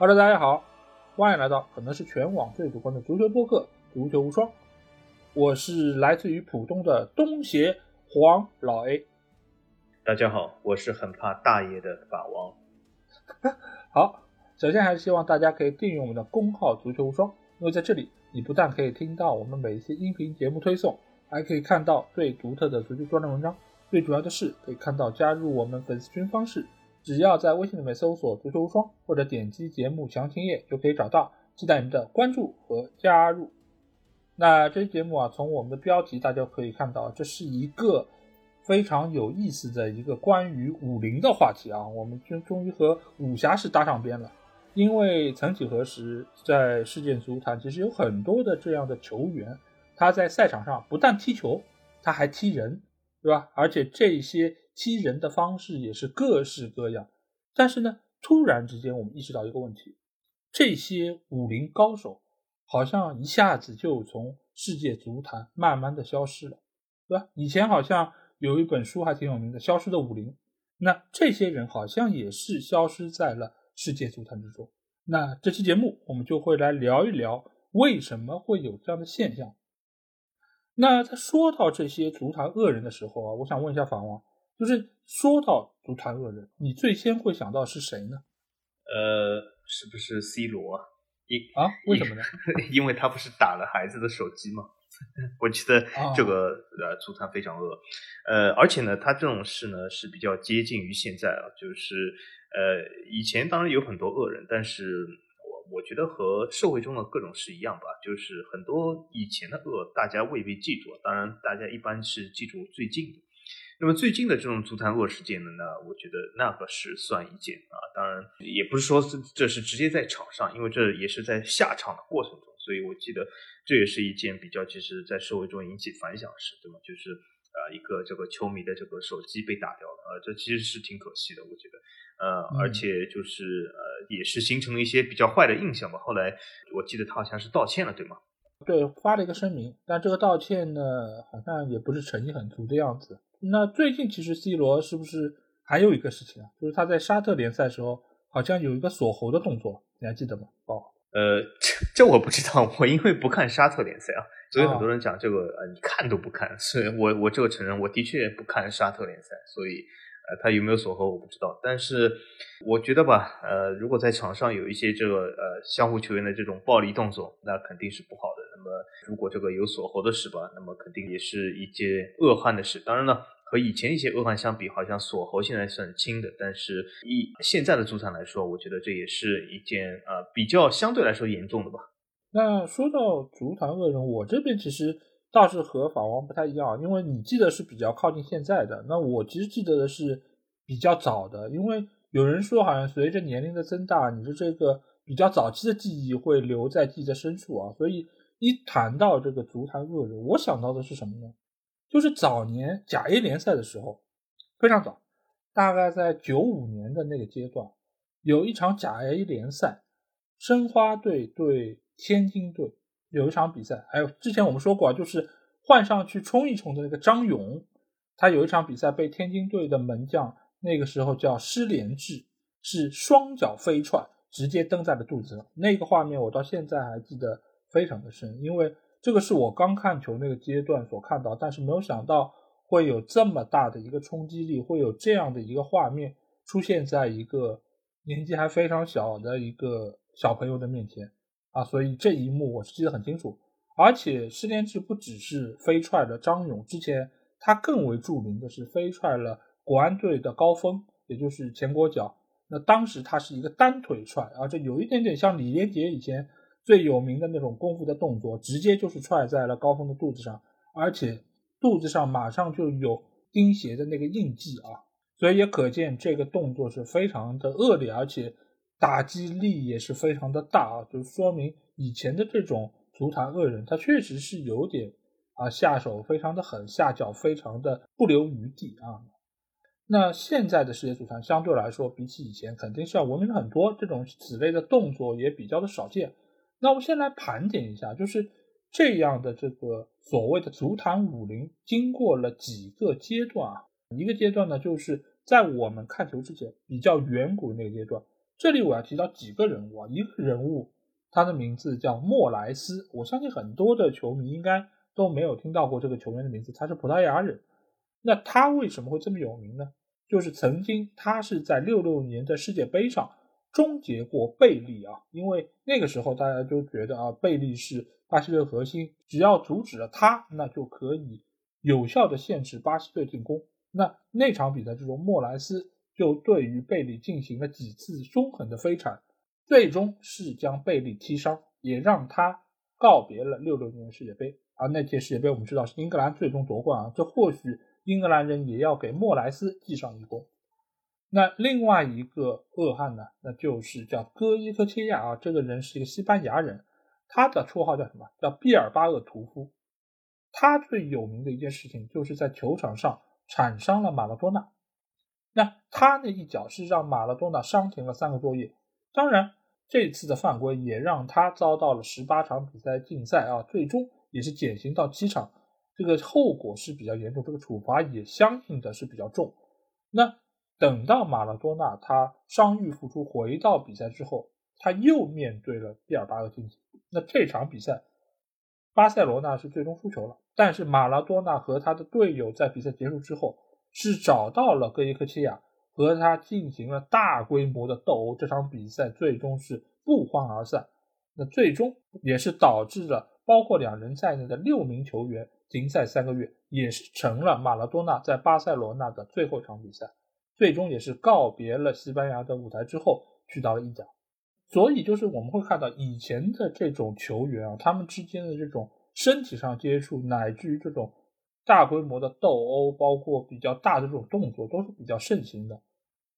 Hello，大家好，欢迎来到可能是全网最主观的足球播客《足球无双》，我是来自于浦东的东协黄老 A。大家好，我是很怕大爷的法王。好，首先还是希望大家可以订阅我们的公号“足球无双”，因为在这里你不但可以听到我们每一期音频节目推送，还可以看到最独特的足球专栏文章。最主要的是可以看到加入我们粉丝群方式。只要在微信里面搜索“足球无双”或者点击节目详情页就可以找到，期待你的关注和加入。那这期节目啊，从我们的标题大家可以看到，这是一个非常有意思的一个关于武林的话题啊。我们终终于和武侠是搭上边了，因为曾几何时，在世界足坛其实有很多的这样的球员，他在赛场上不但踢球，他还踢人，对吧？而且这些。踢人的方式也是各式各样，但是呢，突然之间我们意识到一个问题：这些武林高手好像一下子就从世界足坛慢慢的消失了，对吧？以前好像有一本书还挺有名的《消失的武林》，那这些人好像也是消失在了世界足坛之中。那这期节目我们就会来聊一聊为什么会有这样的现象。那在说到这些足坛恶人的时候啊，我想问一下法王。就是说到足坛恶人，你最先会想到是谁呢？呃，是不是 C 罗？因啊？为什么呢？因为他不是打了孩子的手机吗？我觉得这个呃，足坛非常恶。呃，而且呢，他这种事呢是比较接近于现在啊，就是呃，以前当然有很多恶人，但是我我觉得和社会中的各种事一样吧，就是很多以前的恶大家未必记住，当然大家一般是记住最近的。那么最近的这种足坛恶事件呢，那我觉得那个是算一件啊，当然也不是说这这是直接在场上，因为这也是在下场的过程中，所以我记得这也是一件比较其实在社会中引起反响的事，对吗？就是呃一个这个球迷的这个手机被打掉了，呃，这其实是挺可惜的，我觉得，呃，而且就是呃也是形成了一些比较坏的印象吧。后来我记得他好像是道歉了，对吗？对，发了一个声明，但这个道歉呢，好像也不是诚意很足的样子。那最近其实 C 罗是不是还有一个事情啊？就是他在沙特联赛时候好像有一个锁喉的动作，你还记得吗？哦，呃，这这我不知道，我因为不看沙特联赛啊，所以很多人讲这个呃，你看都不看。所以我我这个承认，我的确不看沙特联赛，所以呃，他有没有锁喉我不知道。但是我觉得吧，呃，如果在场上有一些这个呃相互球员的这种暴力动作，那肯定是不好的。那么如果这个有锁喉的事吧，那么肯定也是一件恶汉的事。当然了。和以前一些恶汉相比，好像锁喉现在算轻的，但是以现在的足坛来说，我觉得这也是一件呃比较相对来说严重的吧。那说到足坛恶人，我这边其实倒是和法王不太一样，因为你记得是比较靠近现在的，那我其实记得的是比较早的，因为有人说好像随着年龄的增大，你的这个比较早期的记忆会留在记忆的深处啊，所以一谈到这个足坛恶人，我想到的是什么呢？就是早年甲 A 联赛的时候，非常早，大概在九五年的那个阶段，有一场甲 A 联赛，申花队对天津队有一场比赛。还有之前我们说过啊，就是换上去冲一冲的那个张勇，他有一场比赛被天津队的门将那个时候叫施连志，是双脚飞踹，直接蹬在了肚子上。那个画面我到现在还记得非常的深，因为。这个是我刚看球那个阶段所看到，但是没有想到会有这么大的一个冲击力，会有这样的一个画面出现在一个年纪还非常小的一个小朋友的面前啊！所以这一幕我是记得很清楚。而且施连志不只是飞踹了张勇，之前他更为著名的是飞踹了国安队的高峰，也就是前国脚。那当时他是一个单腿踹，而且有一点点像李连杰以前。最有名的那种功夫的动作，直接就是踹在了高峰的肚子上，而且肚子上马上就有钉鞋的那个印记啊，所以也可见这个动作是非常的恶劣，而且打击力也是非常的大啊，就说明以前的这种足坛恶人，他确实是有点啊下手非常的狠，下脚非常的不留余地啊。那现在的世界足坛相对来说，比起以前肯定是要文明很多，这种此类的动作也比较的少见。那我们先来盘点一下，就是这样的这个所谓的足坛武林，经过了几个阶段啊。一个阶段呢，就是在我们看球之前比较远古那个阶段，这里我要提到几个人物啊，一个人物他的名字叫莫莱斯，我相信很多的球迷应该都没有听到过这个球员的名字，他是葡萄牙人。那他为什么会这么有名呢？就是曾经他是在六六年的世界杯上终结过贝利啊，因为那个时候大家就觉得啊，贝利是巴西队核心，只要阻止了他，那就可以有效的限制巴西队进攻。那那场比赛之中，莫莱斯就对于贝利进行了几次凶狠的飞铲，最终是将贝利踢伤，也让他告别了六六年世界杯。而那届世界杯我们知道是英格兰最终夺冠啊，这或许。英格兰人也要给莫莱斯记上一功。那另外一个恶汉呢？那就是叫戈伊科切亚啊，这个人是一个西班牙人，他的绰号叫什么？叫毕尔巴鄂屠夫。他最有名的一件事情就是在球场上铲伤了马拉多纳。那他那一脚是让马拉多纳伤停了三个多月。当然，这次的犯规也让他遭到了十八场比赛禁赛啊，最终也是减刑到七场。这个后果是比较严重，这个处罚也相应的是比较重。那等到马拉多纳他伤愈复出回到比赛之后，他又面对了毕尔巴鄂竞技。那这场比赛，巴塞罗那是最终输球了。但是马拉多纳和他的队友在比赛结束之后，是找到了戈伊科切亚，和他进行了大规模的斗殴。这场比赛最终是不欢而散。那最终也是导致了包括两人在内的六名球员。停赛三个月，也是成了马拉多纳在巴塞罗那的最后一场比赛，最终也是告别了西班牙的舞台之后去到了意甲。所以就是我们会看到以前的这种球员啊，他们之间的这种身体上接触，乃至于这种大规模的斗殴，包括比较大的这种动作，都是比较盛行的。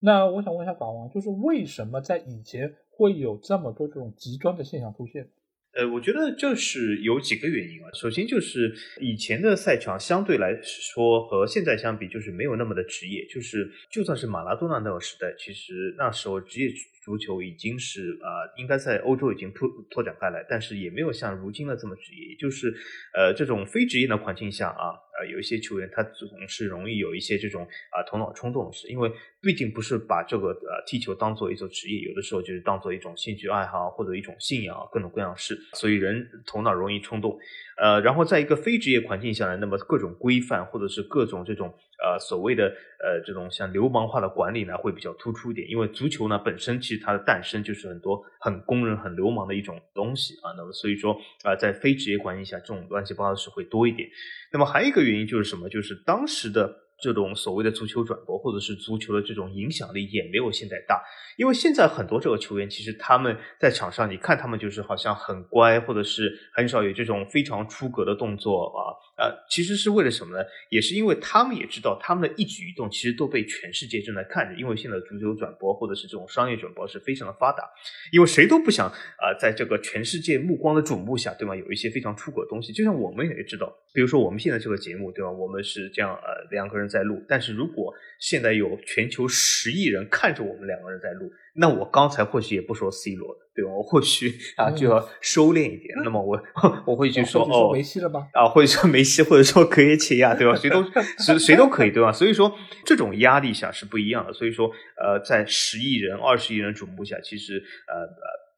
那我想问一下法王，就是为什么在以前会有这么多这种极端的现象出现？呃，我觉得就是有几个原因啊。首先就是以前的赛场相对来说和现在相比，就是没有那么的职业。就是就算是马拉多纳那个时代，其实那时候职业足球已经是啊，应该在欧洲已经拓拓展开来，但是也没有像如今的这么职业。就是呃，这种非职业的环境下啊。有一些球员，他总是容易有一些这种啊头脑冲动的事，因为毕竟不是把这个呃踢球当做一种职业，有的时候就是当做一种兴趣爱好或者一种信仰，各种各样事，所以人头脑容易冲动。呃，然后在一个非职业环境下呢，那么各种规范或者是各种这种呃所谓的呃这种像流氓化的管理呢，会比较突出一点。因为足球呢本身其实它的诞生就是很多很工人、很流氓的一种东西啊。那么所以说啊，在非职业环境下，这种乱七八糟的事会多一点。那么还有一个原因就是什么？就是当时的。这种所谓的足球转播，或者是足球的这种影响力也没有现在大，因为现在很多这个球员，其实他们在场上，你看他们就是好像很乖，或者是很少有这种非常出格的动作啊，呃，其实是为了什么呢？也是因为他们也知道他们的一举一动其实都被全世界正在看着，因为现在足球转播或者是这种商业转播是非常的发达，因为谁都不想啊，在这个全世界目光的瞩目下，对吗？有一些非常出格的东西，就像我们也知道，比如说我们现在这个节目，对吧？我们是这样呃两个人。在录，但是如果现在有全球十亿人看着我们两个人在录，那我刚才或许也不说 C 罗的，对吧？我或许啊就要收敛一点。那么我我会去说哦，梅西了吧？啊，或者说梅西，或者说格耶切亚，对吧？谁都 谁谁都可以，对吧？所以说这种压力下是不一样的。所以说呃，在十亿人、二十亿人瞩目下，其实呃呃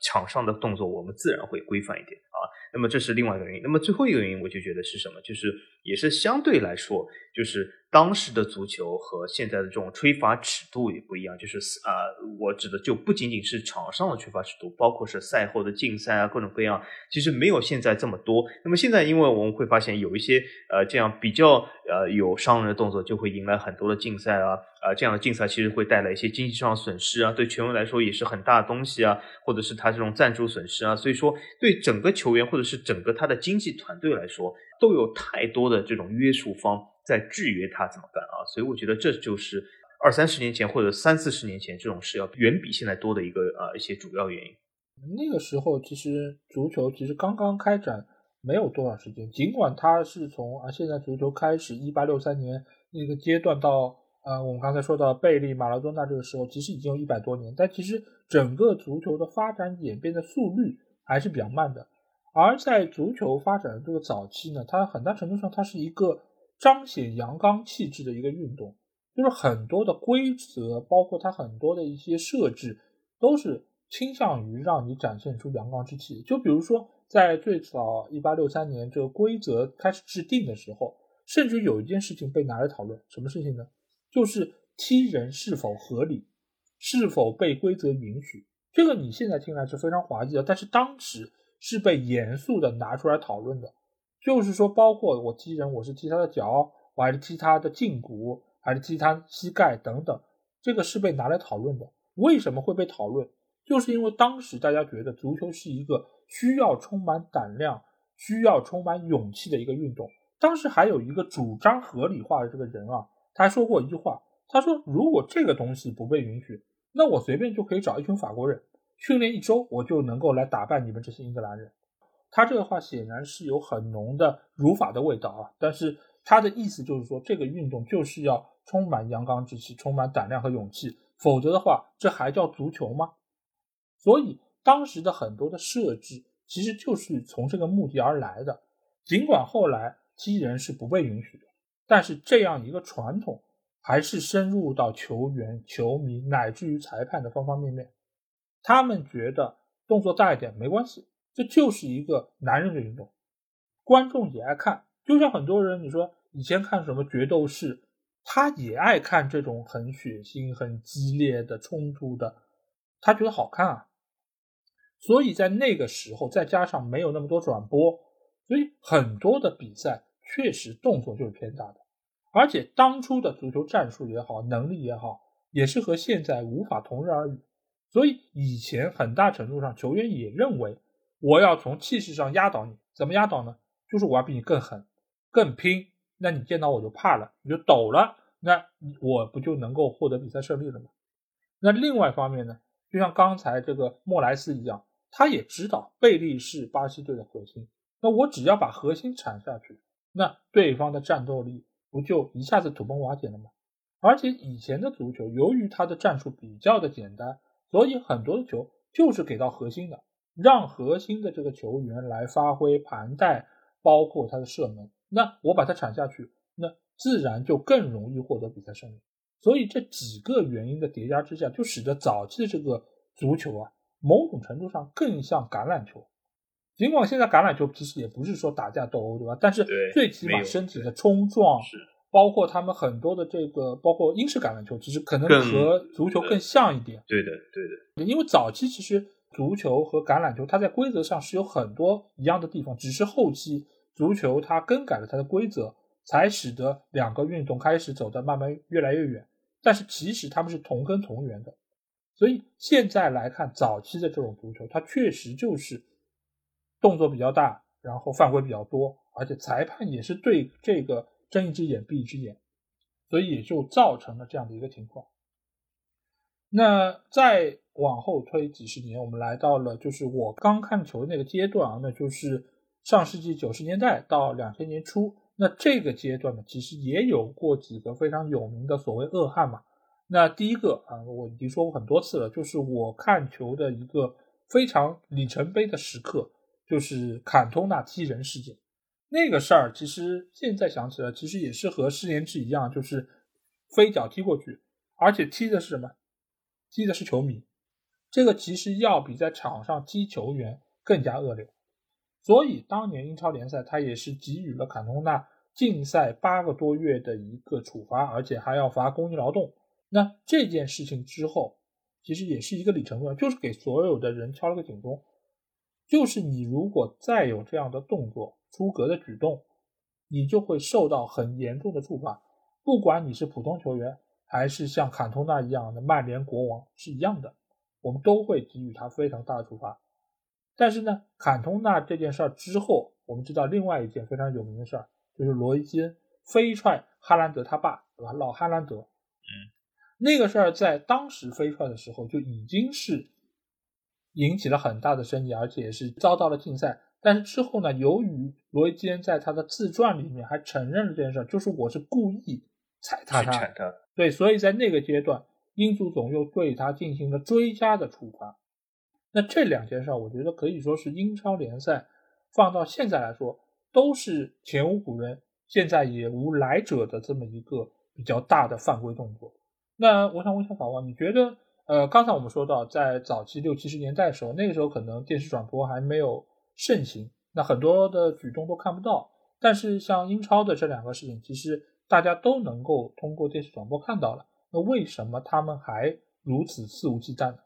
场上的动作我们自然会规范一点啊。那么这是另外一个原因。那么最后一个原因，我就觉得是什么？就是也是相对来说，就是当时的足球和现在的这种吹罚尺度也不一样。就是啊，我指的就不仅仅是场上的吹罚尺度，包括是赛后的竞赛啊，各种各样，其实没有现在这么多。那么现在，因为我们会发现有一些呃这样比较呃有伤人的动作，就会引来很多的竞赛啊啊这样的竞赛其实会带来一些经济上的损失啊，对球员来说也是很大的东西啊，或者是他这种赞助损失啊，所以说对整个球员或者是整个他的经纪团队来说，都有太多的这种约束方在制约他怎么办啊？所以我觉得这就是二三十年前或者三四十年前这种事要远比现在多的一个呃一些主要原因。那个时候其实足球其实刚刚开展没有多少时间，尽管它是从啊现在足球开始一八六三年那个阶段到呃我们刚才说到贝利、马拉多纳这个时候，其实已经有一百多年，但其实整个足球的发展演变的速率还是比较慢的。而在足球发展的这个早期呢，它很大程度上它是一个彰显阳刚气质的一个运动，就是很多的规则，包括它很多的一些设置，都是倾向于让你展现出阳刚之气。就比如说，在最早一八六三年这个规则开始制定的时候，甚至有一件事情被拿来讨论，什么事情呢？就是踢人是否合理，是否被规则允许。这个你现在听来是非常滑稽的，但是当时是被严肃的拿出来讨论的。就是说，包括我踢人，我是踢他的脚，我还是踢他的胫骨，还是踢他膝盖等等，这个是被拿来讨论的。为什么会被讨论？就是因为当时大家觉得足球是一个需要充满胆量、需要充满勇气的一个运动。当时还有一个主张合理化的这个人啊，他说过一句话，他说：“如果这个东西不被允许，那我随便就可以找一群法国人训练一周，我就能够来打败你们这些英格兰人。”他这个话显然是有很浓的儒法的味道啊，但是他的意思就是说，这个运动就是要充满阳刚之气，充满胆量和勇气。否则的话，这还叫足球吗？所以当时的很多的设置其实就是从这个目的而来的。尽管后来踢人是不被允许的，但是这样一个传统还是深入到球员、球迷乃至于裁判的方方面面。他们觉得动作大一点没关系，这就是一个男人的运动，观众也爱看。就像很多人你说以前看什么决斗士。他也爱看这种很血腥、很激烈的冲突的，他觉得好看啊。所以在那个时候，再加上没有那么多转播，所以很多的比赛确实动作就是偏大的。而且当初的足球战术也好，能力也好，也是和现在无法同日而语。所以以前很大程度上，球员也认为我要从气势上压倒你，怎么压倒呢？就是我要比你更狠、更拼。那你见到我就怕了，你就抖了，那我不就能够获得比赛胜利了吗？那另外一方面呢，就像刚才这个莫莱斯一样，他也知道贝利是巴西队的核心，那我只要把核心铲下去，那对方的战斗力不就一下子土崩瓦解了吗？而且以前的足球，由于他的战术比较的简单，所以很多的球就是给到核心的，让核心的这个球员来发挥盘带，包括他的射门。那我把它铲下去，那自然就更容易获得比赛胜利。所以这几个原因的叠加之下，就使得早期的这个足球啊，某种程度上更像橄榄球。尽管现在橄榄球其实也不是说打架斗殴，对吧？但是最起码身体的冲撞，包括他们很多的这个，包括英式橄榄球，其实可能和足球更像一点。对的，对的。因为早期其实足球和橄榄球，它在规则上是有很多一样的地方，只是后期。足球它更改了它的规则，才使得两个运动开始走得慢慢越来越远。但是其实他们是同根同源的，所以现在来看，早期的这种足球，它确实就是动作比较大，然后犯规比较多，而且裁判也是对这个睁一只眼闭一只眼，所以也就造成了这样的一个情况。那再往后推几十年，我们来到了就是我刚看球那个阶段啊，那就是。上世纪九十年代到两千年初，那这个阶段呢，其实也有过几个非常有名的所谓恶汉嘛。那第一个啊，我已经说过很多次了，就是我看球的一个非常里程碑的时刻，就是坎通纳踢人事件。那个事儿其实现在想起来，其实也是和失联制一样，就是飞脚踢过去，而且踢的是什么？踢的是球迷。这个其实要比在场上踢球员更加恶劣。所以当年英超联赛他也是给予了坎通纳禁赛八个多月的一个处罚，而且还要罚公益劳动。那这件事情之后，其实也是一个里程碑，就是给所有的人敲了个警钟，就是你如果再有这样的动作、出格的举动，你就会受到很严重的处罚。不管你是普通球员，还是像坎通纳一样的曼联国王是一样的，我们都会给予他非常大的处罚。但是呢，坎通纳这件事儿之后，我们知道另外一件非常有名的事儿，就是罗伊基恩飞踹哈兰德他爸，对吧？老哈兰德，嗯，那个事儿在当时飞踹的时候就已经是引起了很大的争议，而且是遭到了禁赛。但是之后呢，由于罗伊基恩在他的自传里面还承认了这件事儿，就是我是故意踩踏他，对，所以在那个阶段，英足总又对他进行了追加的处罚。那这两件事，我觉得可以说是英超联赛放到现在来说，都是前无古人，现在也无来者的这么一个比较大的犯规动作。那我想问一下法王，你觉得呃，刚才我们说到，在早期六七十年代的时候，那个时候可能电视转播还没有盛行，那很多的举动都看不到。但是像英超的这两个事情，其实大家都能够通过电视转播看到了。那为什么他们还如此肆无忌惮呢？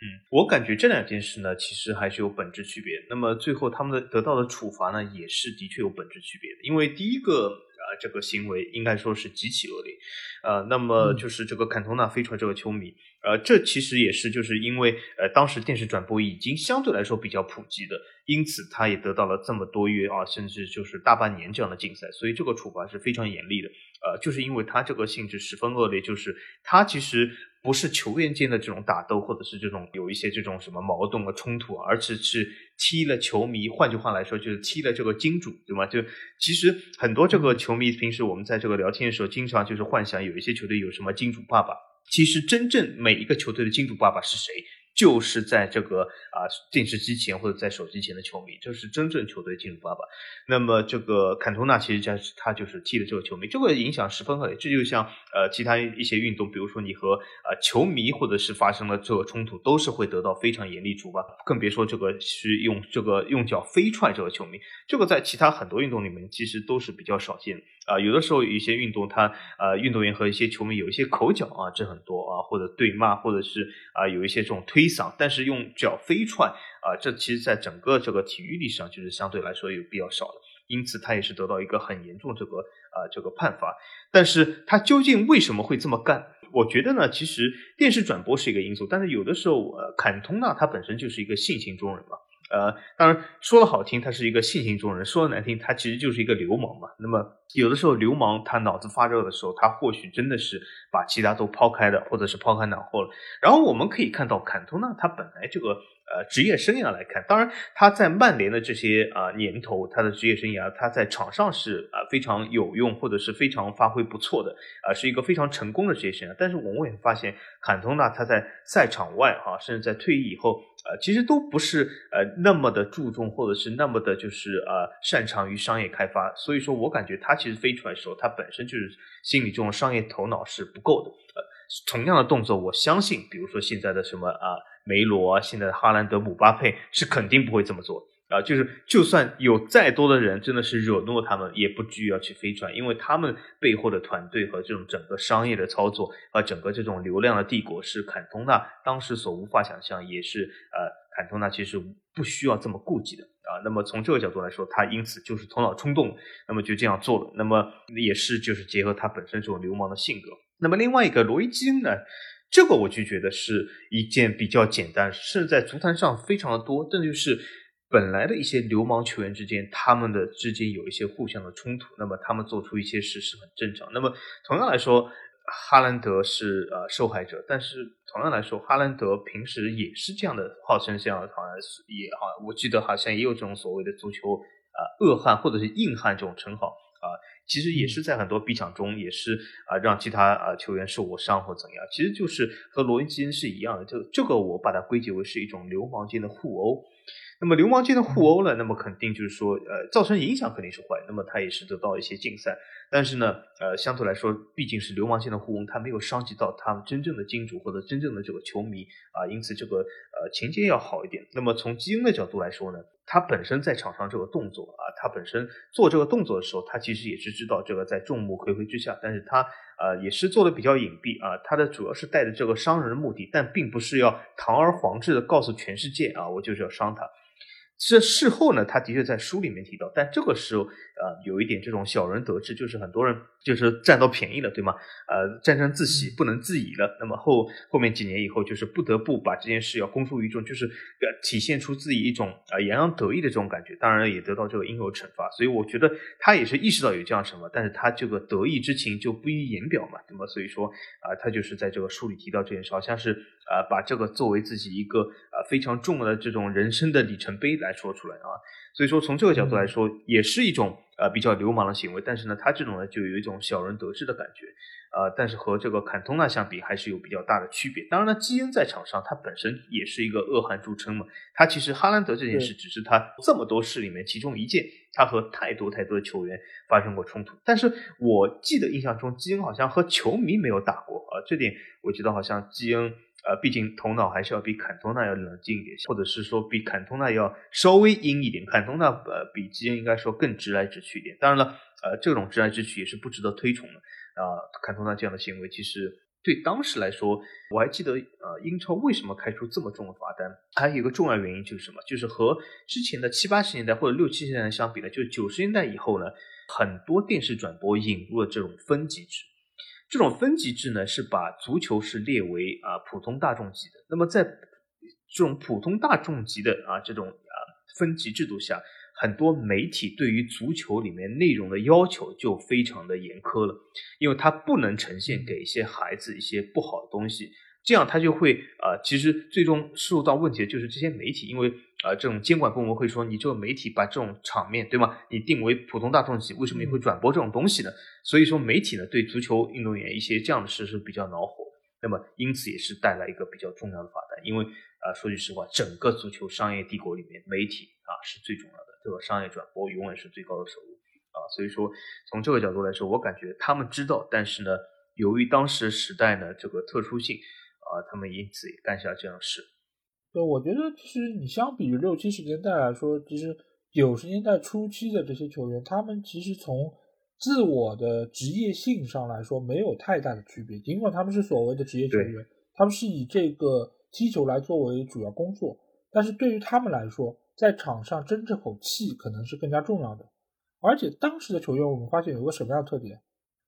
嗯，我感觉这两件事呢，其实还是有本质区别。那么最后他们的得到的处罚呢，也是的确有本质区别的。因为第一个。啊，这个行为应该说是极其恶劣，呃，那么就是这个坎通纳飞出来这个球迷，呃，这其实也是就是因为呃当时电视转播已经相对来说比较普及的，因此他也得到了这么多月啊，甚至就是大半年这样的禁赛，所以这个处罚是非常严厉的，呃，就是因为他这个性质十分恶劣，就是他其实。不是球员间的这种打斗，或者是这种有一些这种什么矛盾和冲突，而是是踢了球迷。换句话来说，就是踢了这个金主，对吗？就其实很多这个球迷，平时我们在这个聊天的时候，经常就是幻想有一些球队有什么金主爸爸。其实真正每一个球队的金主爸爸是谁？就是在这个啊电视机前或者在手机前的球迷，这是真正球队进入爸爸。那么这个坎通纳其实他他就是踢的这个球迷，这个影响十分恶劣。这就像呃其他一些运动，比如说你和啊球迷或者是发生了这个冲突，都是会得到非常严厉处罚。更别说这个是用这个用脚飞踹这个球迷，这个在其他很多运动里面其实都是比较少见的啊。有的时候一些运动，他呃运动员和一些球迷有一些口角啊，这很多啊，或者对骂，或者是啊有一些这种推。搡，但是用脚飞踹啊，这其实在整个这个体育历史上就是相对来说有比较少的，因此他也是得到一个很严重这个啊这个判罚。但是他究竟为什么会这么干？我觉得呢，其实电视转播是一个因素，但是有的时候呃，坎通纳他本身就是一个性情中人嘛。呃，当然说的好听，他是一个性情中人；说的难听，他其实就是一个流氓嘛。那么有的时候，流氓他脑子发热的时候，他或许真的是把其他都抛开的，或者是抛开脑后了。然后我们可以看到，坎通纳他本来这个呃职业生涯来看，当然他在曼联的这些啊年头，他的职业生涯他在场上是啊非常有用，或者是非常发挥不错的啊，是一个非常成功的职业生涯。但是我们也发现，坎通纳他在赛场外哈，甚至在退役以后。呃，其实都不是呃那么的注重，或者是那么的，就是呃擅长于商业开发。所以说我感觉他其实飞出来的时候，他本身就是心里这种商业头脑是不够的。呃，同样的动作，我相信，比如说现在的什么啊梅罗，现在的哈兰德、姆巴佩是肯定不会这么做。啊，就是就算有再多的人真的是惹怒他们，也不至于要去飞船，因为他们背后的团队和这种整个商业的操作和整个这种流量的帝国是坎通纳当时所无法想象，也是呃坎通纳其实不需要这么顾忌的啊。那么从这个角度来说，他因此就是头脑冲动，那么就这样做了。那么也是就是结合他本身这种流氓的性格。那么另外一个罗伊金呢，这个我就觉得是一件比较简单，甚至在足坛上非常的多，这就是。本来的一些流氓球员之间，他们的之间有一些互相的冲突，那么他们做出一些事是很正常。那么同样来说，哈兰德是呃受害者，但是同样来说，哈兰德平时也是这样的，号称这样好像也好，我记得好像也有这种所谓的足球啊恶汉或者是硬汉这种称号啊，其实也是在很多比场中也是啊让其他啊球员受过伤或怎样，其实就是和罗伊基恩是一样的，就这个我把它归结为是一种流氓间的互殴。那么流氓间的互殴呢？那么肯定就是说，呃，造成影响肯定是坏。那么他也是得到一些禁赛。但是呢，呃，相对来说，毕竟是流氓间的互殴，他没有伤及到他们真正的金主或者真正的这个球迷啊，因此这个呃情节要好一点。那么从基因的角度来说呢，他本身在场上这个动作啊，他本身做这个动作的时候，他其实也是知道这个在众目睽睽之下，但是他呃也是做的比较隐蔽啊，他的主要是带着这个伤人的目的，但并不是要堂而皇之的告诉全世界啊，我就是要伤他。这事后呢，他的确在书里面提到，但这个时候，呃，有一点这种小人得志，就是很多人就是占到便宜了，对吗？呃，沾沾自喜，不能自已了。那么后后面几年以后，就是不得不把这件事要公诸于众，就是呃体现出自己一种啊洋洋得意的这种感觉。当然也得到这个应有惩罚。所以我觉得他也是意识到有这样什么，但是他这个得意之情就不予言表嘛。那么所以说啊，他就是在这个书里提到这件事，好像是啊把这个作为自己一个啊非常重要的这种人生的里程碑来。说出来啊，所以说从这个角度来说，也是一种呃比较流氓的行为。但是呢，他这种呢就有一种小人得志的感觉，呃，但是和这个坎通纳相比，还是有比较大的区别。当然呢，基恩在场上他本身也是一个恶汉著称嘛。他其实哈兰德这件事只是他这么多事里面其中一件，他和太多太多的球员发生过冲突。但是我记得印象中，基恩好像和球迷没有打过啊，这点我觉得好像基恩呃，毕竟头脑还是要比坎通纳要冷静一点，或者是说比坎通纳要稍微阴一点。坎通纳呃比基恩应该说更直来直去一点。当然了，呃，这种直来直去也是不值得推崇的啊。坎通纳这样的行为，其实对当时来说，我还记得呃，英超为什么开出这么重的罚单，还有一个重要原因就是什么？就是和之前的七八十年代或者六七十年代相比呢，就是九十年代以后呢，很多电视转播引入了这种分级制。这种分级制呢，是把足球是列为啊普通大众级的。那么在这种普通大众级的啊这种啊分级制度下，很多媒体对于足球里面内容的要求就非常的严苛了，因为它不能呈现给一些孩子一些不好的东西。这样他就会啊，其实最终受到问题的就是这些媒体，因为啊，这种监管部门会说，你这个媒体把这种场面对吗？你定为普通大众级，为什么你会转播这种东西呢？所以说媒体呢，对足球运动员一些这样的事是比较恼火，那么因此也是带来一个比较重要的罚单，因为啊，说句实话，整个足球商业帝国里面，媒体啊是最重要的，这个商业转播永远是最高的收入啊，所以说从这个角度来说，我感觉他们知道，但是呢，由于当时时代呢这个特殊性。啊，他们因此也干下这样的事。对，我觉得其实你相比于六七十年代来说，其实九十年代初期的这些球员，他们其实从自我的职业性上来说没有太大的区别。尽管他们是所谓的职业球员，他们是以这个踢球来作为主要工作，但是对于他们来说，在场上争这口气可能是更加重要的。而且当时的球员，我们发现有个什么样的特点，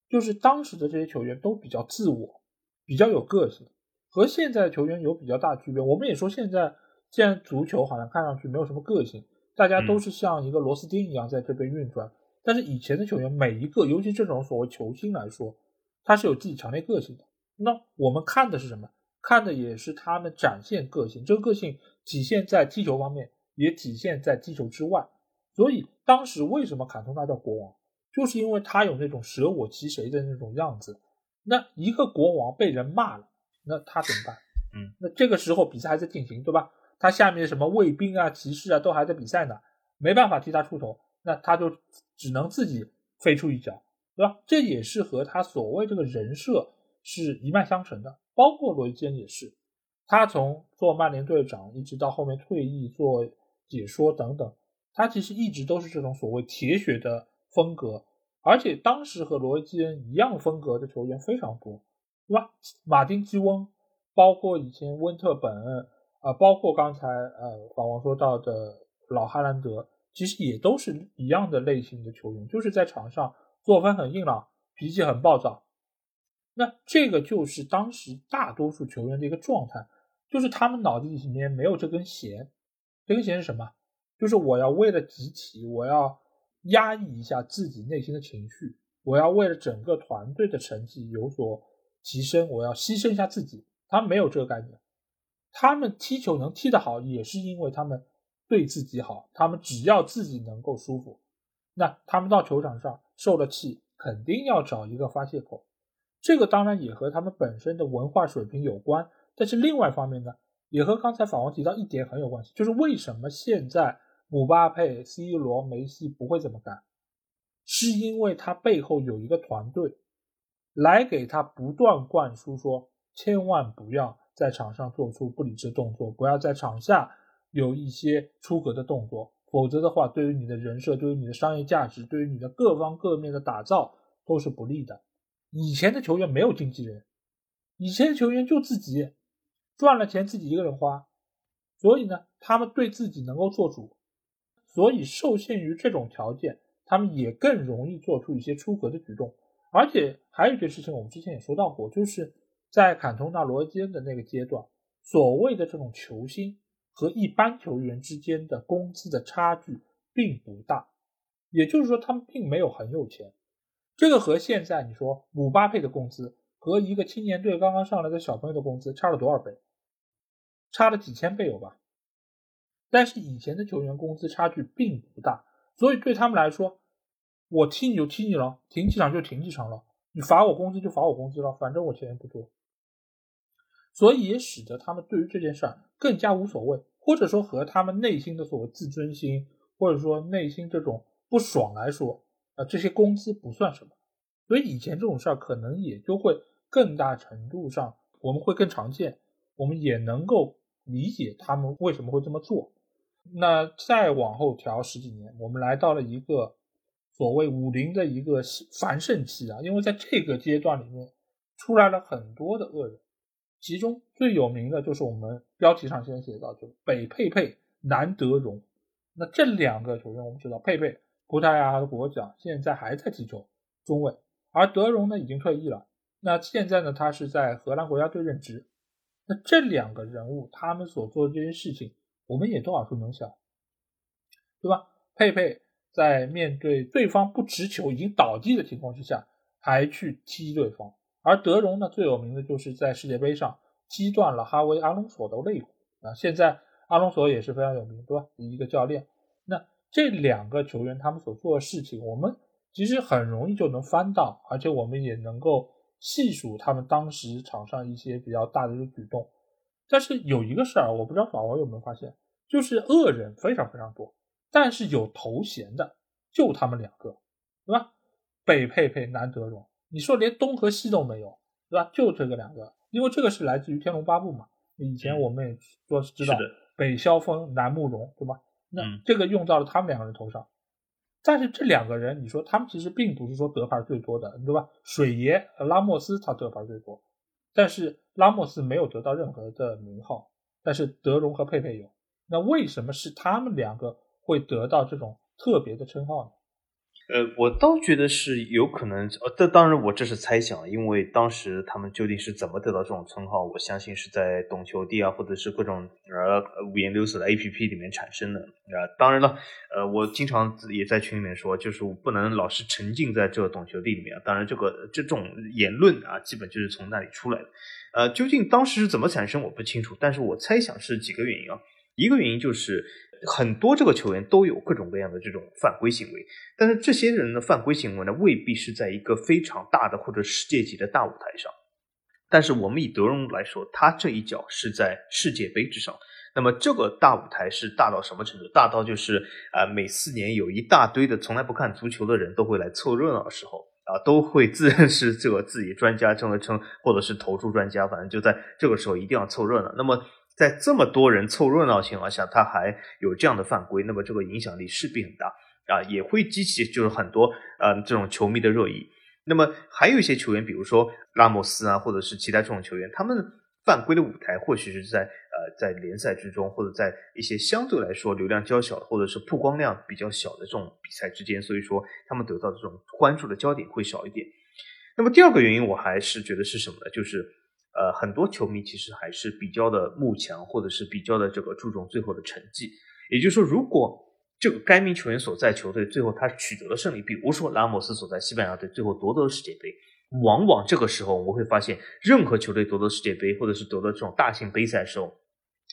就是当时的这些球员都比较自我，比较有个性。和现在的球员有比较大区别。我们也说现在，现在足球好像看上去没有什么个性，大家都是像一个螺丝钉一样在这边运转。但是以前的球员每一个，尤其这种所谓球星来说，他是有自己强烈个性的。那我们看的是什么？看的也是他们展现个性。这个个性体现在踢球方面，也体现在踢球之外。所以当时为什么坎通纳叫国王，就是因为他有那种舍我其谁的那种样子。那一个国王被人骂了。那他怎么办？嗯，那这个时候比赛还在进行，对吧？他下面什么卫兵啊、骑士啊都还在比赛呢，没办法替他出头，那他就只能自己飞出一脚，对吧？这也是和他所谓这个人设是一脉相承的。包括罗伊基恩也是，他从做曼联队长一直到后面退役做解说等等，他其实一直都是这种所谓铁血的风格，而且当时和罗伊基恩一样风格的球员非常多。对吧？马丁基翁，包括以前温特本，啊，包括刚才呃法王说到的老哈兰德，其实也都是一样的类型的球员，就是在场上作风很硬朗，脾气很暴躁。那这个就是当时大多数球员的一个状态，就是他们脑子里面没有这根弦。这根弦是什么？就是我要为了集体，我要压抑一下自己内心的情绪，我要为了整个团队的成绩有所。提升，我要牺牲一下自己。他没有这个概念，他们踢球能踢得好，也是因为他们对自己好。他们只要自己能够舒服，那他们到球场上受了气，肯定要找一个发泄口。这个当然也和他们本身的文化水平有关，但是另外一方面呢，也和刚才法王提到一点很有关系，就是为什么现在姆巴佩、C 罗、梅西不会这么干，是因为他背后有一个团队。来给他不断灌输说，千万不要在场上做出不理智动作，不要在场下有一些出格的动作，否则的话，对于你的人设，对于你的商业价值，对于你的各方各面的打造都是不利的。以前的球员没有经纪人，以前的球员就自己赚了钱自己一个人花，所以呢，他们对自己能够做主，所以受限于这种条件，他们也更容易做出一些出格的举动。而且还有一件事情，我们之前也说到过，就是在坎通纳、罗杰恩的那个阶段，所谓的这种球星和一般球员之间的工资的差距并不大，也就是说，他们并没有很有钱。这个和现在你说姆巴佩的工资和一个青年队刚刚上来的小朋友的工资差了多少倍？差了几千倍有吧？但是以前的球员工资差距并不大，所以对他们来说。我踢你就踢你了，停几场就停几场了，你罚我工资就罚我工资了，反正我钱也不多，所以也使得他们对于这件事儿更加无所谓，或者说和他们内心的所谓自尊心，或者说内心这种不爽来说，啊，这些工资不算什么，所以以前这种事儿可能也就会更大程度上我们会更常见，我们也能够理解他们为什么会这么做。那再往后调十几年，我们来到了一个所谓武林的一个繁盛期啊，因为在这个阶段里面出来了很多的恶人，其中最有名的就是我们标题上先写到，就是北佩佩、南德容。那这两个球员，我们知道佩佩葡萄牙的国脚，现在还在踢球，中卫，而德容呢已经退役了。那现在呢，他是在荷兰国家队任职。那这两个人物，他们所做的这些事情。我们也都耳熟能详，对吧？佩佩在面对对方不持球已经倒地的情况之下，还去踢对方。而德容呢，最有名的就是在世界杯上击断了哈维阿隆索的肋骨啊。现在阿隆索也是非常有名，对吧？一个教练。那这两个球员他们所做的事情，我们其实很容易就能翻到，而且我们也能够细数他们当时场上一些比较大的一个举动。但是有一个事儿，我不知道法王有没有发现，就是恶人非常非常多，但是有头衔的就他们两个，对吧？北佩佩、南德荣，你说连东和西都没有，对吧？就这个两个，因为这个是来自于《天龙八部》嘛。以前我们也说知道北萧峰、南慕容，对吧？那这个用到了他们两个人头上，但是这两个人，你说他们其实并不是说得牌最多的，对吧？水爷拉莫斯他得牌最多。但是拉莫斯没有得到任何的名号，但是德容和佩佩有。那为什么是他们两个会得到这种特别的称号呢？呃，我倒觉得是有可能，呃，这当然我这是猜想，因为当时他们究竟是怎么得到这种称号，我相信是在懂球帝啊，或者是各种呃五颜六色的 A P P 里面产生的啊。当然了，呃，我经常也在群里面说，就是我不能老是沉浸在这个懂球帝里面。当然，这个这种言论啊，基本就是从那里出来的。呃，究竟当时是怎么产生，我不清楚，但是我猜想是几个原因啊。一个原因就是。很多这个球员都有各种各样的这种犯规行为，但是这些人的犯规行为呢，未必是在一个非常大的或者世界级的大舞台上。但是我们以德容来说，他这一脚是在世界杯之上。那么这个大舞台是大到什么程度？大到就是啊，每四年有一大堆的从来不看足球的人都会来凑热闹的时候啊，都会自认 是这个自己专家，称为称或者是投注专家，反正就在这个时候一定要凑热闹。那么。在这么多人凑热闹的情况下，他还有这样的犯规，那么这个影响力势必很大啊，也会激起就是很多呃这种球迷的热议。那么还有一些球员，比如说拉莫斯啊，或者是其他这种球员，他们犯规的舞台或许是在呃在联赛之中，或者在一些相对来说流量较小或者是曝光量比较小的这种比赛之间，所以说他们得到的这种关注的焦点会少一点。那么第二个原因，我还是觉得是什么呢？就是。呃，很多球迷其实还是比较的慕强，或者是比较的这个注重最后的成绩。也就是说，如果这个该名球员所在球队最后他取得了胜利，比如说拉莫斯所在西班牙队最后夺得了世界杯，往往这个时候我们会发现，任何球队夺得世界杯或者是夺得这种大型杯赛的时候，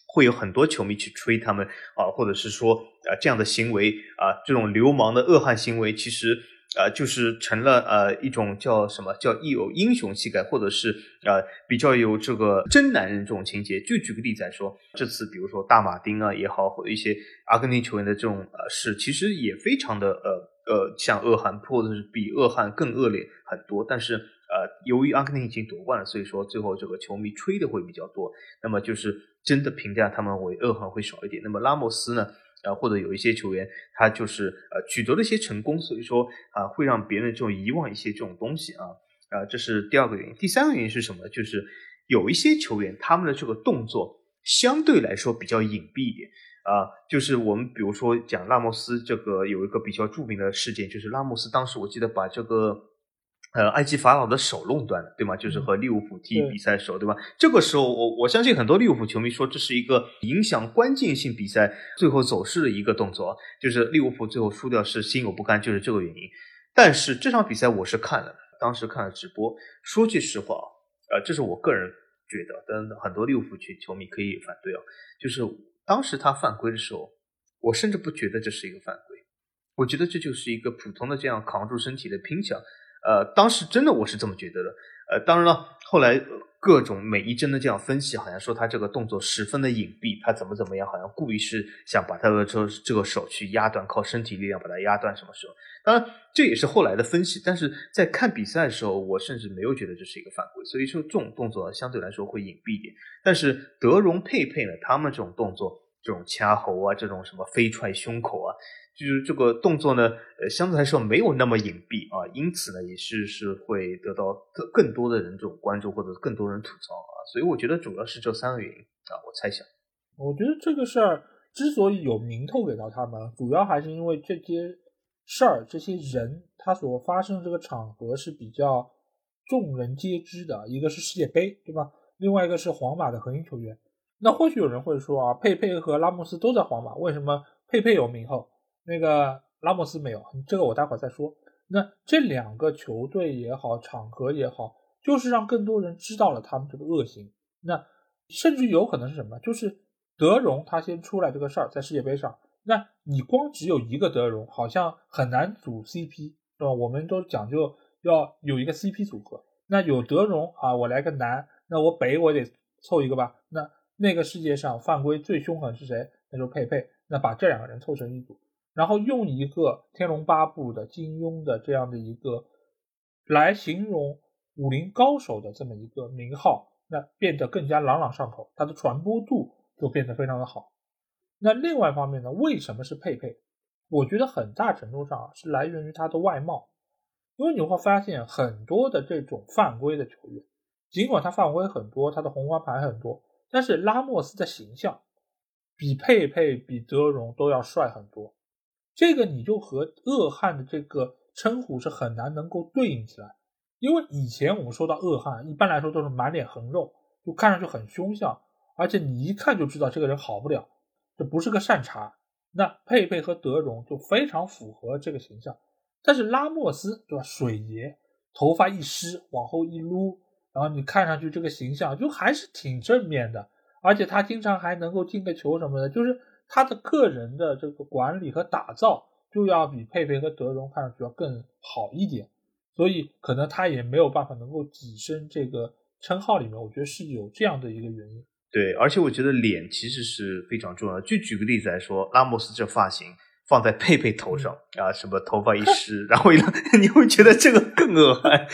会有很多球迷去吹他们啊，或者是说啊这样的行为啊，这种流氓的恶汉行为，其实。呃，就是成了呃一种叫什么叫有英雄气概，或者是呃比较有这个真男人这种情节。就举个例子来说，这次比如说大马丁啊也好，或者一些阿根廷球员的这种呃事，其实也非常的呃呃像恶汉，或者是比恶汉更恶劣很多。但是呃，由于阿根廷已经夺冠了，所以说最后这个球迷吹的会比较多。那么就是真的评价他们为恶汉会少一点。那么拉莫斯呢？啊，或者有一些球员，他就是呃取得了一些成功，所以说啊，会让别人这种遗忘一些这种东西啊啊，这是第二个原因。第三个原因是什么？就是有一些球员他们的这个动作相对来说比较隐蔽一点啊，就是我们比如说讲拉莫斯这个有一个比较著名的事件，就是拉莫斯当时我记得把这个。呃，埃及法老的手弄断了，对吗？就是和利物浦踢比赛的时候，对吧？这个时候，我我相信很多利物浦球迷说，这是一个影响关键性比赛最后走势的一个动作，就是利物浦最后输掉是心有不甘，就是这个原因。但是这场比赛我是看了，当时看了直播。说句实话啊，呃，这是我个人觉得，但很多利物浦球球迷可以反对啊。就是当时他犯规的时候，我甚至不觉得这是一个犯规，我觉得这就是一个普通的这样扛住身体的拼抢。呃，当时真的我是这么觉得的。呃，当然了，后来各种每一帧的这样分析，好像说他这个动作十分的隐蔽，他怎么怎么样，好像故意是想把他的这这个手去压断，靠身体力量把它压断。什么时候？当然这也是后来的分析，但是在看比赛的时候，我甚至没有觉得这是一个犯规。所以说这种动作相对来说会隐蔽一点。但是德容、佩佩呢，他们这种动作，这种掐喉啊，这种什么飞踹胸口啊。就是这个动作呢，呃，相对来说没有那么隐蔽啊，因此呢，也是是会得到更更多的人这种关注，或者更多人吐槽啊，所以我觉得主要是这三个原因啊，我猜想。我觉得这个事儿之所以有名头给到他们，主要还是因为这些事儿、这些人他所发生的这个场合是比较众人皆知的，一个是世界杯，对吧？另外一个是皇马的核心球员。那或许有人会说啊，佩佩和拉莫斯都在皇马，为什么佩佩有名头？那个拉莫斯没有，这个我待会儿再说。那这两个球队也好，场合也好，就是让更多人知道了他们这个恶行。那甚至有可能是什么？就是德容他先出来这个事儿，在世界杯上，那你光只有一个德容，好像很难组 CP，是吧？我们都讲究要有一个 CP 组合。那有德容啊，我来个南，那我北我得凑一个吧？那那个世界上犯规最凶狠是谁？那就佩佩。那把这两个人凑成一组。然后用一个《天龙八部》的金庸的这样的一个来形容武林高手的这么一个名号，那变得更加朗朗上口，它的传播度就变得非常的好。那另外一方面呢，为什么是佩佩？我觉得很大程度上是来源于他的外貌，因为你会发现很多的这种犯规的球员，尽管他犯规很多，他的红花牌很多，但是拉莫斯的形象比佩佩、比德容都要帅很多。这个你就和恶汉的这个称呼是很难能够对应起来，因为以前我们说到恶汉，一般来说都是满脸横肉，就看上去很凶相，而且你一看就知道这个人好不了，这不是个善茬。那佩佩和德容就非常符合这个形象，但是拉莫斯对吧？水爷头发一湿，往后一撸，然后你看上去这个形象就还是挺正面的，而且他经常还能够进个球什么的，就是。他的个人的这个管理和打造就要比佩佩和德容看上去要更好一点，所以可能他也没有办法能够跻身这个称号里面。我觉得是有这样的一个原因。对，而且我觉得脸其实是非常重要的。就举个例子来说，拉莫斯这发型放在佩佩头上啊，什么头发一湿，然后 你会觉得这个更恶汉。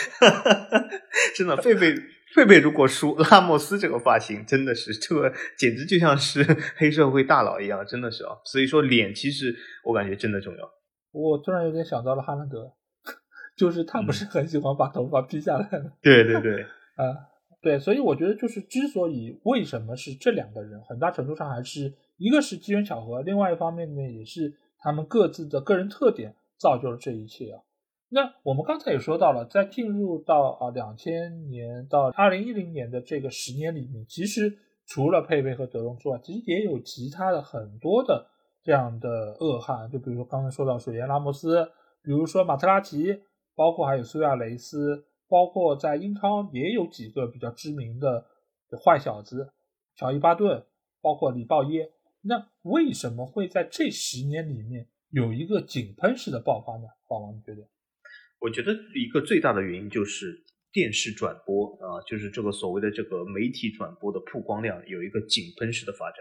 真的，佩佩。佩佩如果梳，拉莫斯这个发型真的是，这个简直就像是黑社会大佬一样，真的是啊。所以说脸其实我感觉真的重要。我突然有点想到了哈兰德，就是他不是很喜欢把头发披下来吗？对对对，啊，对，所以我觉得就是之所以为什么是这两个人，很大程度上还是一个是机缘巧合，另外一方面呢，也是他们各自的个人特点造就了这一切啊。那我们刚才也说到了，在进入到啊两千年到二零一零年的这个十年里面，其实除了佩佩和德隆之外，其实也有其他的很多的这样的恶汉，就比如说刚才说到水源拉莫斯，比如说马特拉齐，包括还有苏亚雷斯，包括在英超也有几个比较知名的坏小子，乔伊巴顿，包括里鲍耶。那为什么会在这十年里面有一个井喷式的爆发呢？宝王，你觉得？我觉得一个最大的原因就是电视转播啊，就是这个所谓的这个媒体转播的曝光量有一个井喷式的发展。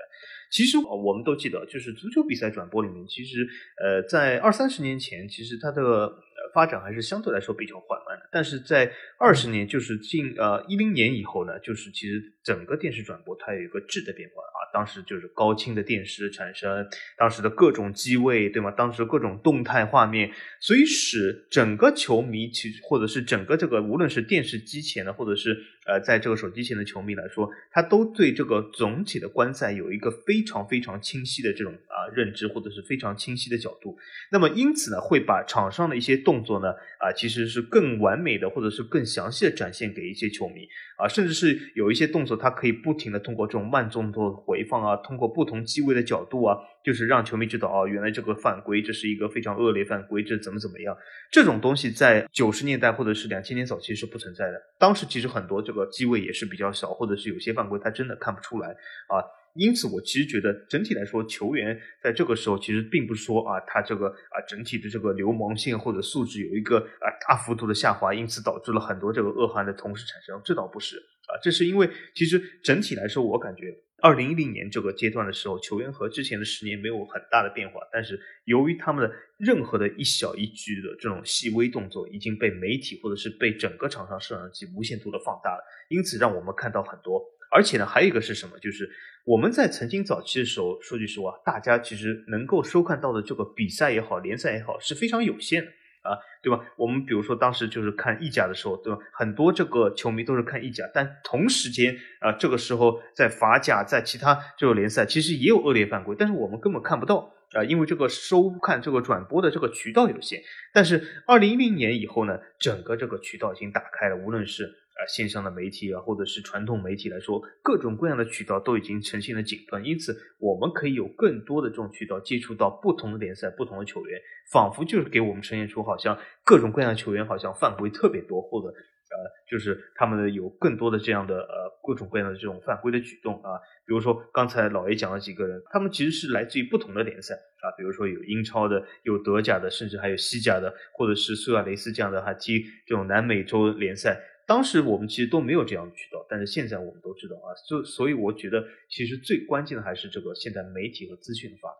其实我们都记得，就是足球比赛转播里面，其实呃，在二三十年前，其实它的发展还是相对来说比较缓慢的。但是在二十年，就是近呃一零年以后呢，就是其实整个电视转播它有一个质的变化啊。当时就是高清的电视产生，当时的各种机位，对吗？当时各种动态画面，所以使整个球迷其实或者是整个这个无论是电视机前的，或者是呃在这个手机前的球迷来说，他都对这个总体的观赛有一个非常非常清晰的这种啊认知，或者是非常清晰的角度，那么因此呢，会把场上的一些动作呢啊，其实是更完美的，或者是更详细的展现给一些球迷。啊，甚至是有一些动作，它可以不停的通过这种慢动作回放啊，通过不同机位的角度啊，就是让球迷知道哦，原来这个犯规，这是一个非常恶劣犯规，这怎么怎么样？这种东西在九十年代或者是两千年早期是不存在的，当时其实很多这个机位也是比较小，或者是有些犯规他真的看不出来啊。因此，我其实觉得整体来说，球员在这个时候其实并不是说啊，他这个啊整体的这个流氓性或者素质有一个啊大幅度的下滑，因此导致了很多这个恶汉的同时产生。这倒不是，啊。这是因为其实整体来说，我感觉二零一零年这个阶段的时候，球员和之前的十年没有很大的变化，但是由于他们的任何的一小一句的这种细微动作，已经被媒体或者是被整个场上摄像机无限度的放大了，因此让我们看到很多。而且呢，还有一个是什么？就是我们在曾经早期的时候，说句实话，大家其实能够收看到的这个比赛也好，联赛也好，是非常有限的啊，对吧？我们比如说当时就是看意甲的时候，对吧？很多这个球迷都是看意甲，但同时间啊，这个时候在法甲，在其他这个联赛，其实也有恶劣犯规，但是我们根本看不到啊，因为这个收看这个转播的这个渠道有限。但是二零一零年以后呢，整个这个渠道已经打开了，无论是。啊，线上的媒体啊，或者是传统媒体来说，各种各样的渠道都已经呈现了井喷，因此我们可以有更多的这种渠道接触到不同的联赛、不同的球员，仿佛就是给我们呈现出好像各种各样的球员好像犯规特别多，或者呃，就是他们的有更多的这样的呃各种各样的这种犯规的举动啊。比如说刚才老 A 讲了几个人，他们其实是来自于不同的联赛啊，比如说有英超的，有德甲的，甚至还有西甲的，或者是苏亚雷斯这样的，还踢这种南美洲联赛。当时我们其实都没有这样的渠道，但是现在我们都知道啊，就所以我觉得其实最关键的还是这个现在媒体和资讯的发达。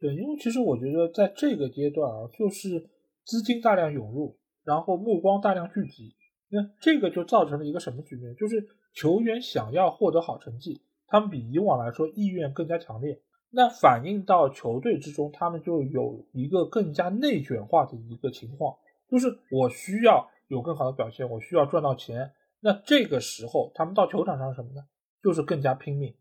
对，因为其实我觉得在这个阶段啊，就是资金大量涌入，然后目光大量聚集，那这个就造成了一个什么局面？就是球员想要获得好成绩，他们比以往来说意愿更加强烈，那反映到球队之中，他们就有一个更加内卷化的一个情况，就是我需要。有更好的表现，我需要赚到钱。那这个时候，他们到球场上什么呢？就是更加拼命。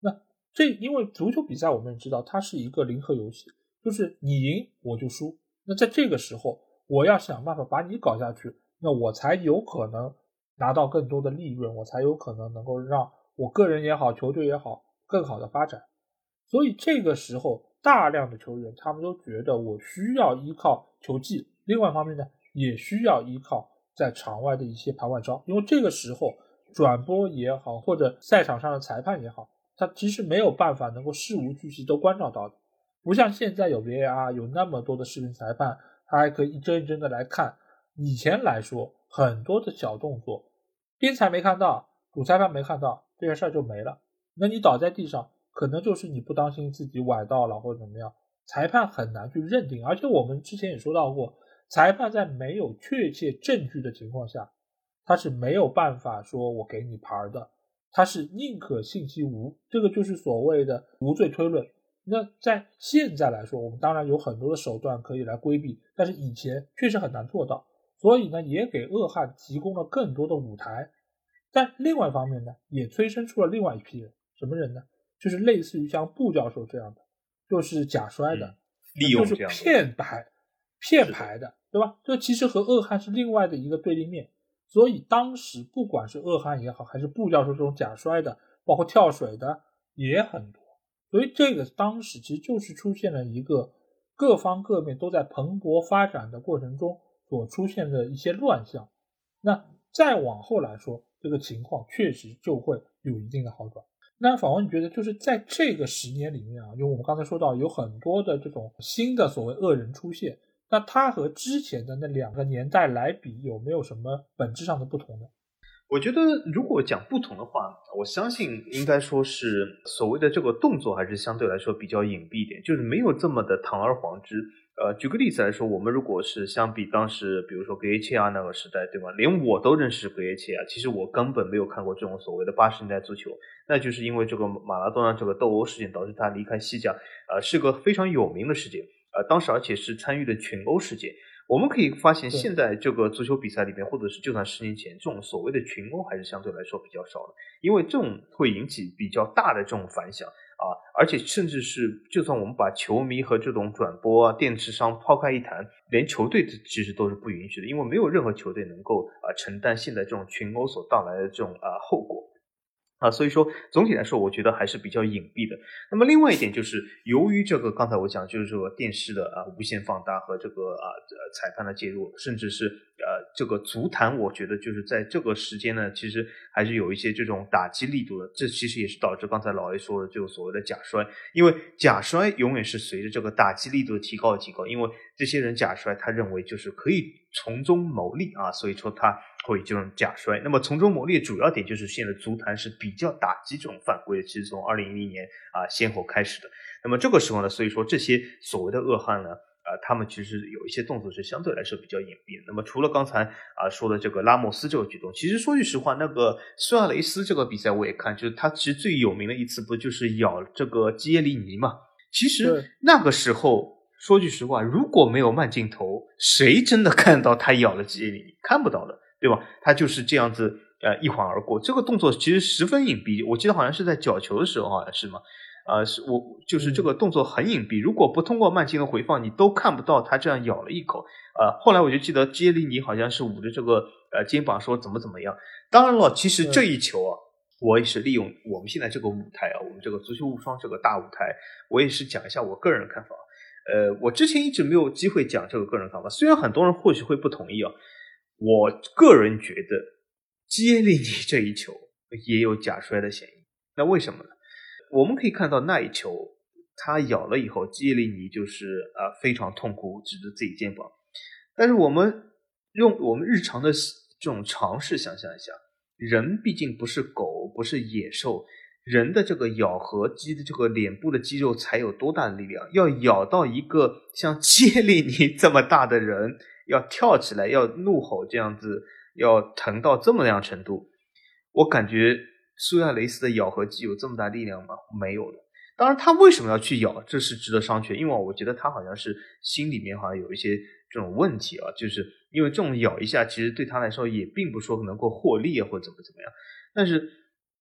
那这因为足球比赛，我们也知道它是一个零和游戏，就是你赢我就输。那在这个时候，我要想办法把你搞下去，那我才有可能拿到更多的利润，我才有可能能够让我个人也好，球队也好更好的发展。所以这个时候，大量的球员他们都觉得我需要依靠球技。另外一方面呢？也需要依靠在场外的一些盘外招，因为这个时候转播也好，或者赛场上的裁判也好，他其实没有办法能够事无巨细都关照到的，不像现在有 VAR，有那么多的视频裁判，他还可以一帧一帧的来看。以前来说，很多的小动作，边裁没看到，主裁判没看到，这件事儿就没了。那你倒在地上，可能就是你不当心自己崴到了或者怎么样，裁判很难去认定。而且我们之前也说到过。裁判在没有确切证据的情况下，他是没有办法说我给你牌的，他是宁可信其无，这个就是所谓的无罪推论。那在现在来说，我们当然有很多的手段可以来规避，但是以前确实很难做到，所以呢，也给恶汉提供了更多的舞台。但另外一方面呢，也催生出了另外一批人，什么人呢？就是类似于像布教授这样的，就是假摔的，利用这样骗牌。骗牌的，对吧？这其实和恶汉是另外的一个对立面。所以当时不管是恶汉也好，还是布教授这种假摔的，包括跳水的也很多。所以这个当时其实就是出现了一个各方各面都在蓬勃发展的过程中所出现的一些乱象。那再往后来说，这个情况确实就会有一定的好转。那访问你觉得就是在这个十年里面啊，因为我们刚才说到有很多的这种新的所谓恶人出现。那它和之前的那两个年代来比，有没有什么本质上的不同呢？我觉得，如果讲不同的话，我相信应该说是所谓的这个动作还是相对来说比较隐蔽一点，就是没有这么的堂而皇之。呃，举个例子来说，我们如果是相比当时，比如说格耶切亚那个时代，对吧？连我都认识格耶切亚，其实我根本没有看过这种所谓的八十年代足球，那就是因为这个马拉多纳这个斗殴事件导致他离开西甲，呃，是个非常有名的事件。呃，当时而且是参与的群殴事件，我们可以发现，现在这个足球比赛里面，或者是就算十年前，这种所谓的群殴还是相对来说比较少的，因为这种会引起比较大的这种反响啊，而且甚至是就算我们把球迷和这种转播啊、电视商抛开一谈，连球队其实都是不允许的，因为没有任何球队能够啊承担现在这种群殴所带来的这种啊后果。啊，所以说总体来说，我觉得还是比较隐蔽的。那么另外一点就是，由于这个刚才我讲，就是这个电视的啊无限放大和这个啊呃裁判的介入，甚至是呃这个足坛，我觉得就是在这个时间呢，其实还是有一些这种打击力度的。这其实也是导致刚才老 A 说的这个所谓的假摔，因为假摔永远是随着这个打击力度的提高而提高，因为这些人假摔，他认为就是可以从中牟利啊，所以说他会这种假摔。那么从中牟利主要点就是现在足坛是比较打击这种犯规的，其实从二零一零年啊先后开始的。那么这个时候呢，所以说这些所谓的恶汉呢。啊，他们其实有一些动作是相对来说比较隐蔽的。那么除了刚才啊说的这个拉莫斯这个举动，其实说句实话，那个苏亚雷斯这个比赛我也看，就是他其实最有名的一次不就是咬这个基耶利尼嘛？其实那个时候说句实话，如果没有慢镜头，谁真的看到他咬了基耶利尼？看不到的，对吧？他就是这样子呃一晃而过，这个动作其实十分隐蔽。我记得好像是在角球的时候，好像是吗？呃，是我就是这个动作很隐蔽，如果不通过慢镜头回放，你都看不到他这样咬了一口。呃，后来我就记得杰里尼好像是捂着这个呃肩膀说怎么怎么样。当然了，其实这一球啊，我也是利用我们现在这个舞台啊，我们这个足球无双这个大舞台，我也是讲一下我个人看法。呃，我之前一直没有机会讲这个个人看法，虽然很多人或许会不同意啊，我个人觉得杰利尼这一球也有假摔的嫌疑。那为什么呢？我们可以看到那一球，他咬了以后，基耶利尼就是啊非常痛苦，指着自己肩膀。但是我们用我们日常的这种常识想象一下，人毕竟不是狗，不是野兽，人的这个咬合肌的这个脸部的肌肉才有多大的力量？要咬到一个像基耶利尼这么大的人，要跳起来，要怒吼这样子，要疼到这么样程度，我感觉。苏亚雷斯的咬合肌有这么大力量吗？没有的。当然，他为什么要去咬，这是值得商榷。因为我觉得他好像是心里面好像有一些这种问题啊，就是因为这种咬一下，其实对他来说也并不说能够获利啊，或怎么怎么样。但是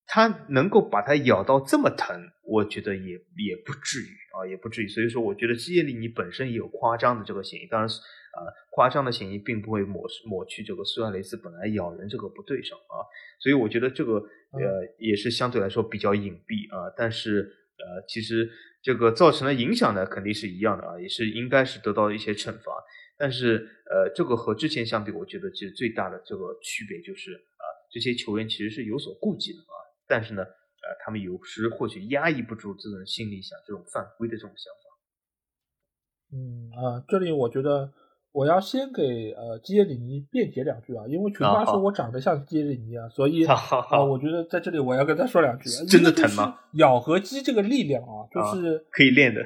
他能够把它咬到这么疼，我觉得也也不至于啊，也不至于。所以说，我觉得基耶利尼本身也有夸张的这个嫌疑。当然，啊，夸张的嫌疑并不会抹抹去这个苏亚雷斯本来咬人这个不对上啊。所以我觉得这个。呃，也是相对来说比较隐蔽啊，但是呃，其实这个造成的影响呢，肯定是一样的啊，也是应该是得到一些惩罚。但是呃，这个和之前相比，我觉得其实最大的这个区别就是啊，这些球员其实是有所顾忌的啊，但是呢，呃，他们有时或许压抑不住这种心里想这种犯规的这种想法。嗯啊，这里我觉得。我要先给呃基耶里尼辩解两句啊，因为群发说我长得像基耶里尼啊，所以 啊，我觉得在这里我要跟他说两句。真的疼吗？咬合肌这个力量啊，就是可以练的。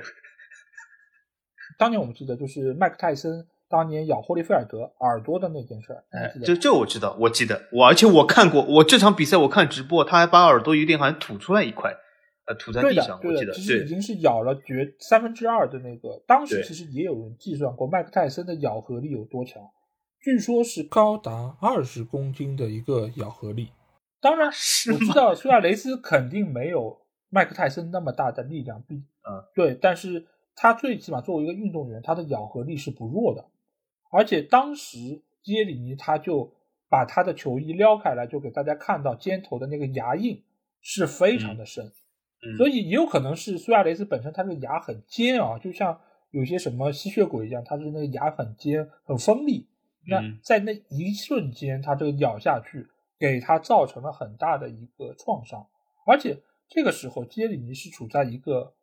当年我们记得就是麦克泰森当年咬霍利菲尔德耳朵的那件事儿，哎，这这我知道，我记得我，而且我看过，我这场比赛我看直播，他还把耳朵有点好像吐出来一块。呃，吐在地上，我记得，其实已经是咬了绝三分之二的那个。当时其实也有人计算过麦克泰森的咬合力有多强，据说是高达二十公斤的一个咬合力。当然，我知道苏亚雷斯肯定没有麦克泰森那么大的力量，必嗯，对，但是他最起码作为一个运动员，他的咬合力是不弱的。而且当时耶里尼他就把他的球衣撩开来，就给大家看到肩头的那个牙印是非常的深。所以也有可能是苏亚雷斯本身，他这个牙很尖啊，就像有些什么吸血鬼一样，他是那个牙很尖、很锋利。那在那一瞬间，他这个咬下去，给他造成了很大的一个创伤。而且这个时候，杰里尼是处在一个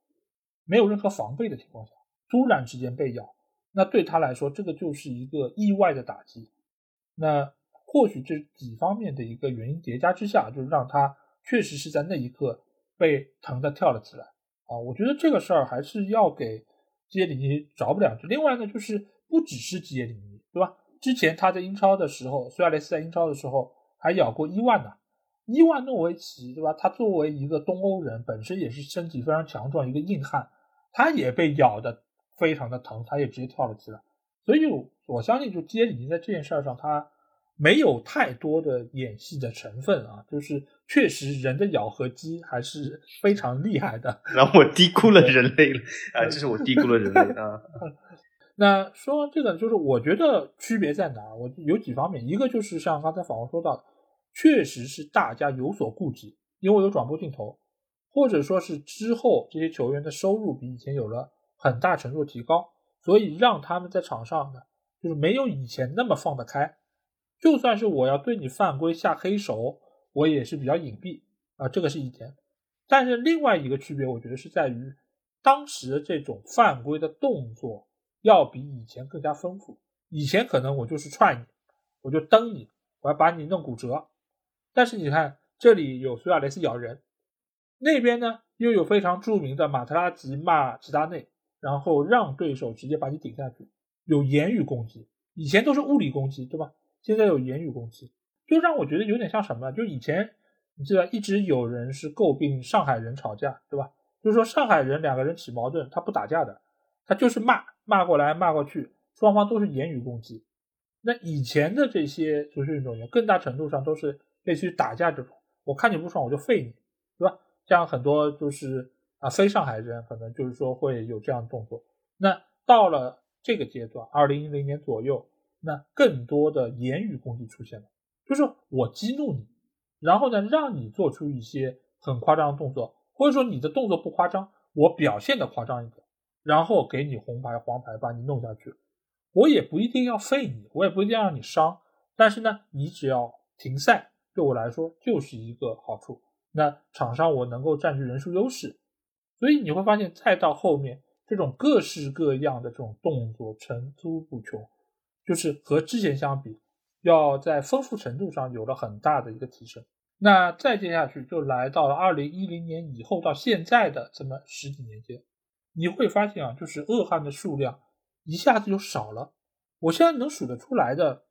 没有任何防备的情况下，突然之间被咬，那对他来说，这个就是一个意外的打击。那或许这几方面的一个原因叠加之下，就是让他确实是在那一刻。被疼的跳了起来啊！我觉得这个事儿还是要给基耶里尼着不两句。另外呢，就是不只是基耶里尼，对吧？之前他在英超的时候，苏亚雷斯在英超的时候还咬过伊万呢。伊万诺维奇，对吧？他作为一个东欧人，本身也是身体非常强壮一个硬汉，他也被咬的非常的疼，他也直接跳了起来。所以我相信，就基耶里尼在这件事儿上，他。没有太多的演戏的成分啊，就是确实人的咬合肌还是非常厉害的。然后我低估了人类了 啊，这是我低估了人类啊。那说这个，就是我觉得区别在哪？我有几方面，一个就是像刚才访问说到的，确实是大家有所顾忌，因为有转播镜头，或者说是之后这些球员的收入比以前有了很大程度提高，所以让他们在场上呢，就是没有以前那么放得开。就算是我要对你犯规下黑手，我也是比较隐蔽啊，这个是一点。但是另外一个区别，我觉得是在于，当时这种犯规的动作要比以前更加丰富。以前可能我就是踹你，我就蹬你，我要把你弄骨折。但是你看，这里有苏亚雷斯咬人，那边呢又有非常著名的马特拉吉骂齐达内，然后让对手直接把你顶下去，有言语攻击。以前都是物理攻击，对吧？现在有言语攻击，就让我觉得有点像什么？就以前你记得一直有人是诟病上海人吵架，对吧？就是说上海人两个人起矛盾，他不打架的，他就是骂，骂过来骂过去，双方都是言语攻击。那以前的这些足球运动员，更大程度上都是类似于打架这种，我看你不爽我就废你，对吧？像很多就是啊非上海人，可能就是说会有这样的动作。那到了。这个阶段，二零一零年左右，那更多的言语攻击出现了，就是我激怒你，然后呢，让你做出一些很夸张的动作，或者说你的动作不夸张，我表现的夸张一点，然后给你红牌、黄牌，把你弄下去。我也不一定要废你，我也不一定要让你伤，但是呢，你只要停赛，对我来说就是一个好处。那场上我能够占据人数优势，所以你会发现，再到后面。这种各式各样的这种动作层出不穷，就是和之前相比，要在丰富程度上有了很大的一个提升。那再接下去就来到了二零一零年以后到现在的这么十几年间，你会发现啊，就是恶汉的数量一下子就少了。我现在能数得出来的，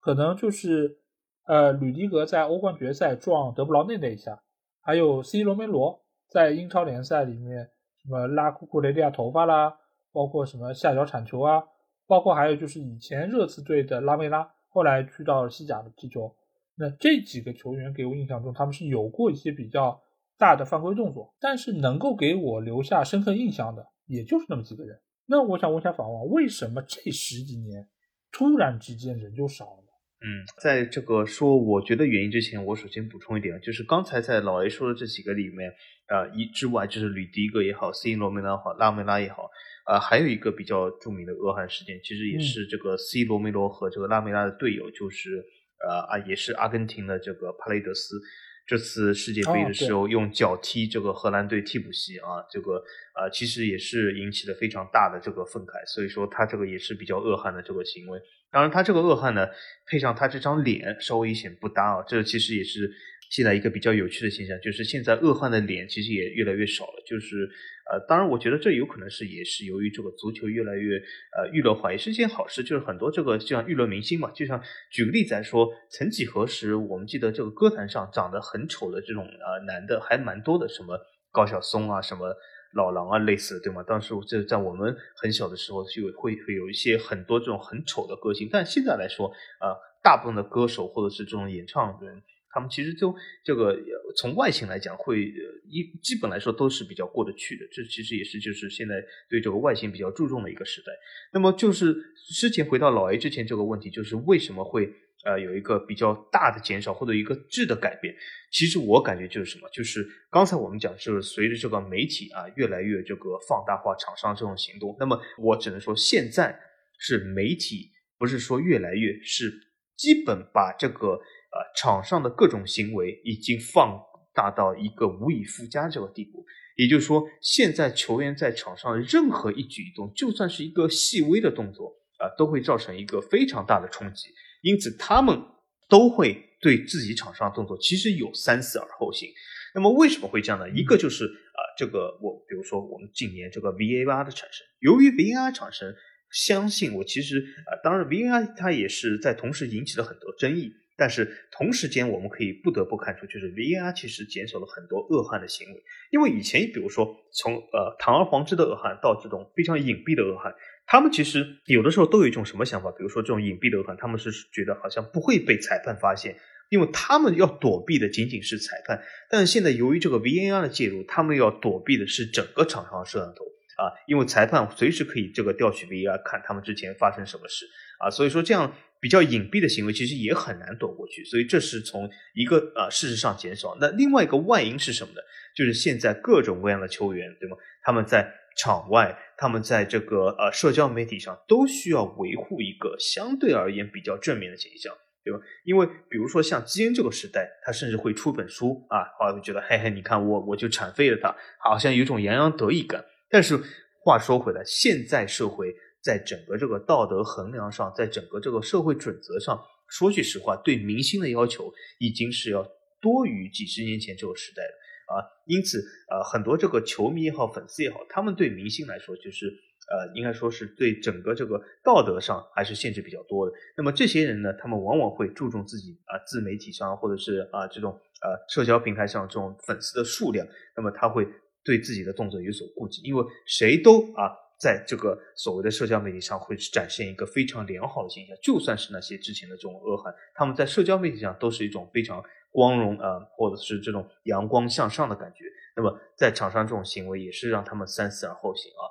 可能就是呃吕迪格在欧冠决赛撞德布劳内那一下，还有 C 罗梅罗在英超联赛里面。什么拉库库雷利亚头发啦，包括什么下脚铲球啊，包括还有就是以前热刺队的拉梅拉，后来去到西甲的踢球。那这几个球员给我印象中，他们是有过一些比较大的犯规动作，但是能够给我留下深刻印象的，也就是那么几个人。那我想问一下法王，为什么这十几年突然之间人就少了？嗯，在这个说我觉得原因之前，我首先补充一点，就是刚才在老 A 说的这几个里面，呃，一之外就是吕迪格也好，C 罗梅拉好，拉梅拉也好，呃，还有一个比较著名的恶汉事件，其实也是这个 C 罗梅罗和这个拉梅拉的队友，就是呃啊，也是阿根廷的这个帕雷德斯。这次世界杯的时候用脚踢这个荷兰队替补席啊，这个呃其实也是引起了非常大的这个愤慨，所以说他这个也是比较恶汉的这个行为。当然他这个恶汉呢，配上他这张脸稍微有些不搭啊，这其实也是。现在一个比较有趣的现象，就是现在恶汉的脸其实也越来越少了。就是，呃，当然，我觉得这有可能是也是由于这个足球越来越呃娱乐化，也是一件好事。就是很多这个就像娱乐明星嘛，就像举个例子来说，曾几何时，我们记得这个歌坛上长得很丑的这种呃男的还蛮多的，什么高晓松啊，什么老狼啊，类似的，对吗？当时就在我们很小的时候就会会有一些很多这种很丑的歌星，但现在来说，呃，大部分的歌手或者是这种演唱人。他们其实就这个从外形来讲，会一基本来说都是比较过得去的。这其实也是就是现在对这个外形比较注重的一个时代。那么就是之前回到老 A 之前这个问题，就是为什么会呃有一个比较大的减少或者一个质的改变？其实我感觉就是什么，就是刚才我们讲，就是随着这个媒体啊越来越这个放大化厂商这种行动，那么我只能说现在是媒体不是说越来越是基本把这个。呃，场上的各种行为已经放大到一个无以复加这个地步，也就是说，现在球员在场上的任何一举一动，就算是一个细微的动作啊，都会造成一个非常大的冲击。因此，他们都会对自己场上动作其实有三思而后行。那么，为什么会这样呢？一个就是啊，这个我比如说我们近年这个 VAR 的产生，由于 VAR 产生，相信我其实啊，当然 VAR 它也是在同时引起了很多争议。但是同时间，我们可以不得不看出，就是 VR 其实减少了很多恶汉的行为。因为以前，比如说从呃堂而皇之的恶汉到这种非常隐蔽的恶汉，他们其实有的时候都有一种什么想法？比如说这种隐蔽的恶汉，他们是觉得好像不会被裁判发现，因为他们要躲避的仅仅是裁判。但是现在由于这个 VR 的介入，他们要躲避的是整个场上的摄像头啊，因为裁判随时可以这个调取 VR 看他们之前发生什么事啊，所以说这样。比较隐蔽的行为其实也很难躲过去，所以这是从一个呃事实上减少。那另外一个外因是什么呢？就是现在各种各样的球员，对吗？他们在场外，他们在这个呃社交媒体上都需要维护一个相对而言比较正面的形象，对吧？因为比如说像基恩这个时代，他甚至会出本书啊，好像觉得嘿嘿，你看我我就铲废了他，好像有种洋洋得意感。但是话说回来，现在社会。在整个这个道德衡量上，在整个这个社会准则上，说句实话，对明星的要求已经是要多于几十年前这个时代的啊。因此，呃，很多这个球迷也好，粉丝也好，他们对明星来说，就是呃，应该说是对整个这个道德上还是限制比较多的。那么这些人呢，他们往往会注重自己啊自媒体上或者是啊这种呃社交平台上这种粉丝的数量，那么他会对自己的动作有所顾忌，因为谁都啊。在这个所谓的社交媒体上，会展现一个非常良好的形象。就算是那些之前的这种恶汉，他们在社交媒体上都是一种非常光荣啊，或者是这种阳光向上的感觉。那么在场上这种行为也是让他们三思而后行啊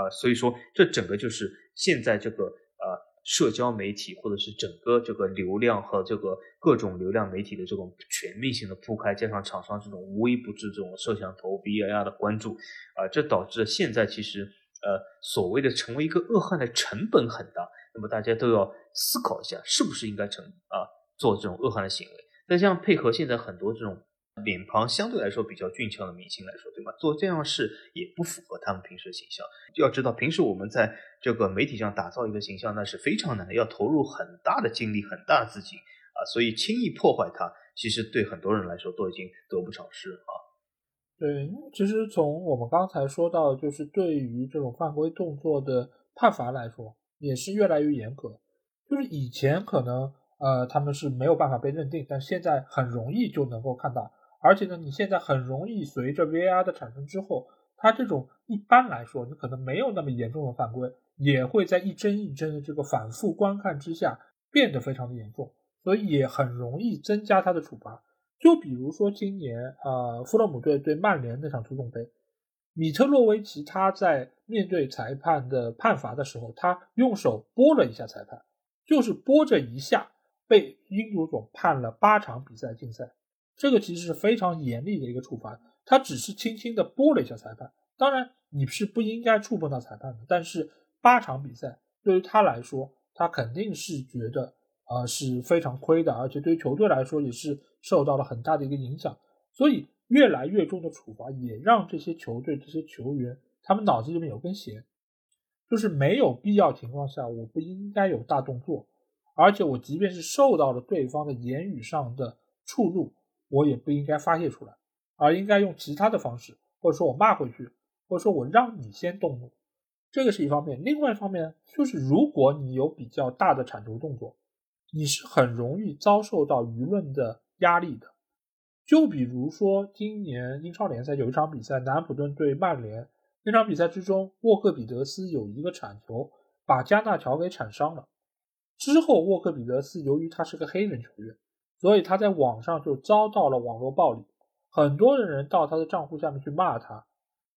啊！所以说，这整个就是现在这个呃社交媒体或者是整个这个流量和这个各种流量媒体的这种全面性的铺开，加上厂商这种无微不至这种摄像头 VAR 的关注啊，这导致现在其实。呃，所谓的成为一个恶汉的成本很大，那么大家都要思考一下，是不是应该成啊做这种恶汉的行为？再这样配合现在很多这种脸庞相对来说比较俊俏的明星来说，对吧？做这样事也不符合他们平时的形象。要知道，平时我们在这个媒体上打造一个形象，那是非常难的，要投入很大的精力、很大的资金啊，所以轻易破坏它，其实对很多人来说都已经得不偿失啊。对，其实从我们刚才说到，就是对于这种犯规动作的判罚来说，也是越来越严格。就是以前可能呃他们是没有办法被认定，但现在很容易就能够看到。而且呢，你现在很容易随着 V R 的产生之后，它这种一般来说你可能没有那么严重的犯规，也会在一帧一帧的这个反复观看之下变得非常的严重，所以也很容易增加它的处罚。就比如说今年啊，富勒姆队对曼联那场足总杯，米特洛维奇他在面对裁判的判罚的时候，他用手拨了一下裁判，就是拨这一下，被英足总判了八场比赛禁赛。这个其实是非常严厉的一个处罚，他只是轻轻的拨了一下裁判。当然你是不应该触碰到裁判的，但是八场比赛对于他来说，他肯定是觉得。啊是非常亏的，而且对于球队来说也是受到了很大的一个影响，所以越来越重的处罚也让这些球队、这些球员他们脑子里面有根弦，就是没有必要情况下我不应该有大动作，而且我即便是受到了对方的言语上的触怒，我也不应该发泄出来，而应该用其他的方式，或者说我骂回去，或者说我让你先动怒，这个是一方面。另外一方面就是如果你有比较大的铲球动作。你是很容易遭受到舆论的压力的，就比如说今年英超联赛有一场比赛，南安普顿对曼联那场比赛之中，沃克彼得斯有一个铲球把加纳乔给铲伤了。之后，沃克彼得斯由于他是个黑人球员，所以他在网上就遭到了网络暴力，很多的人到他的账户下面去骂他，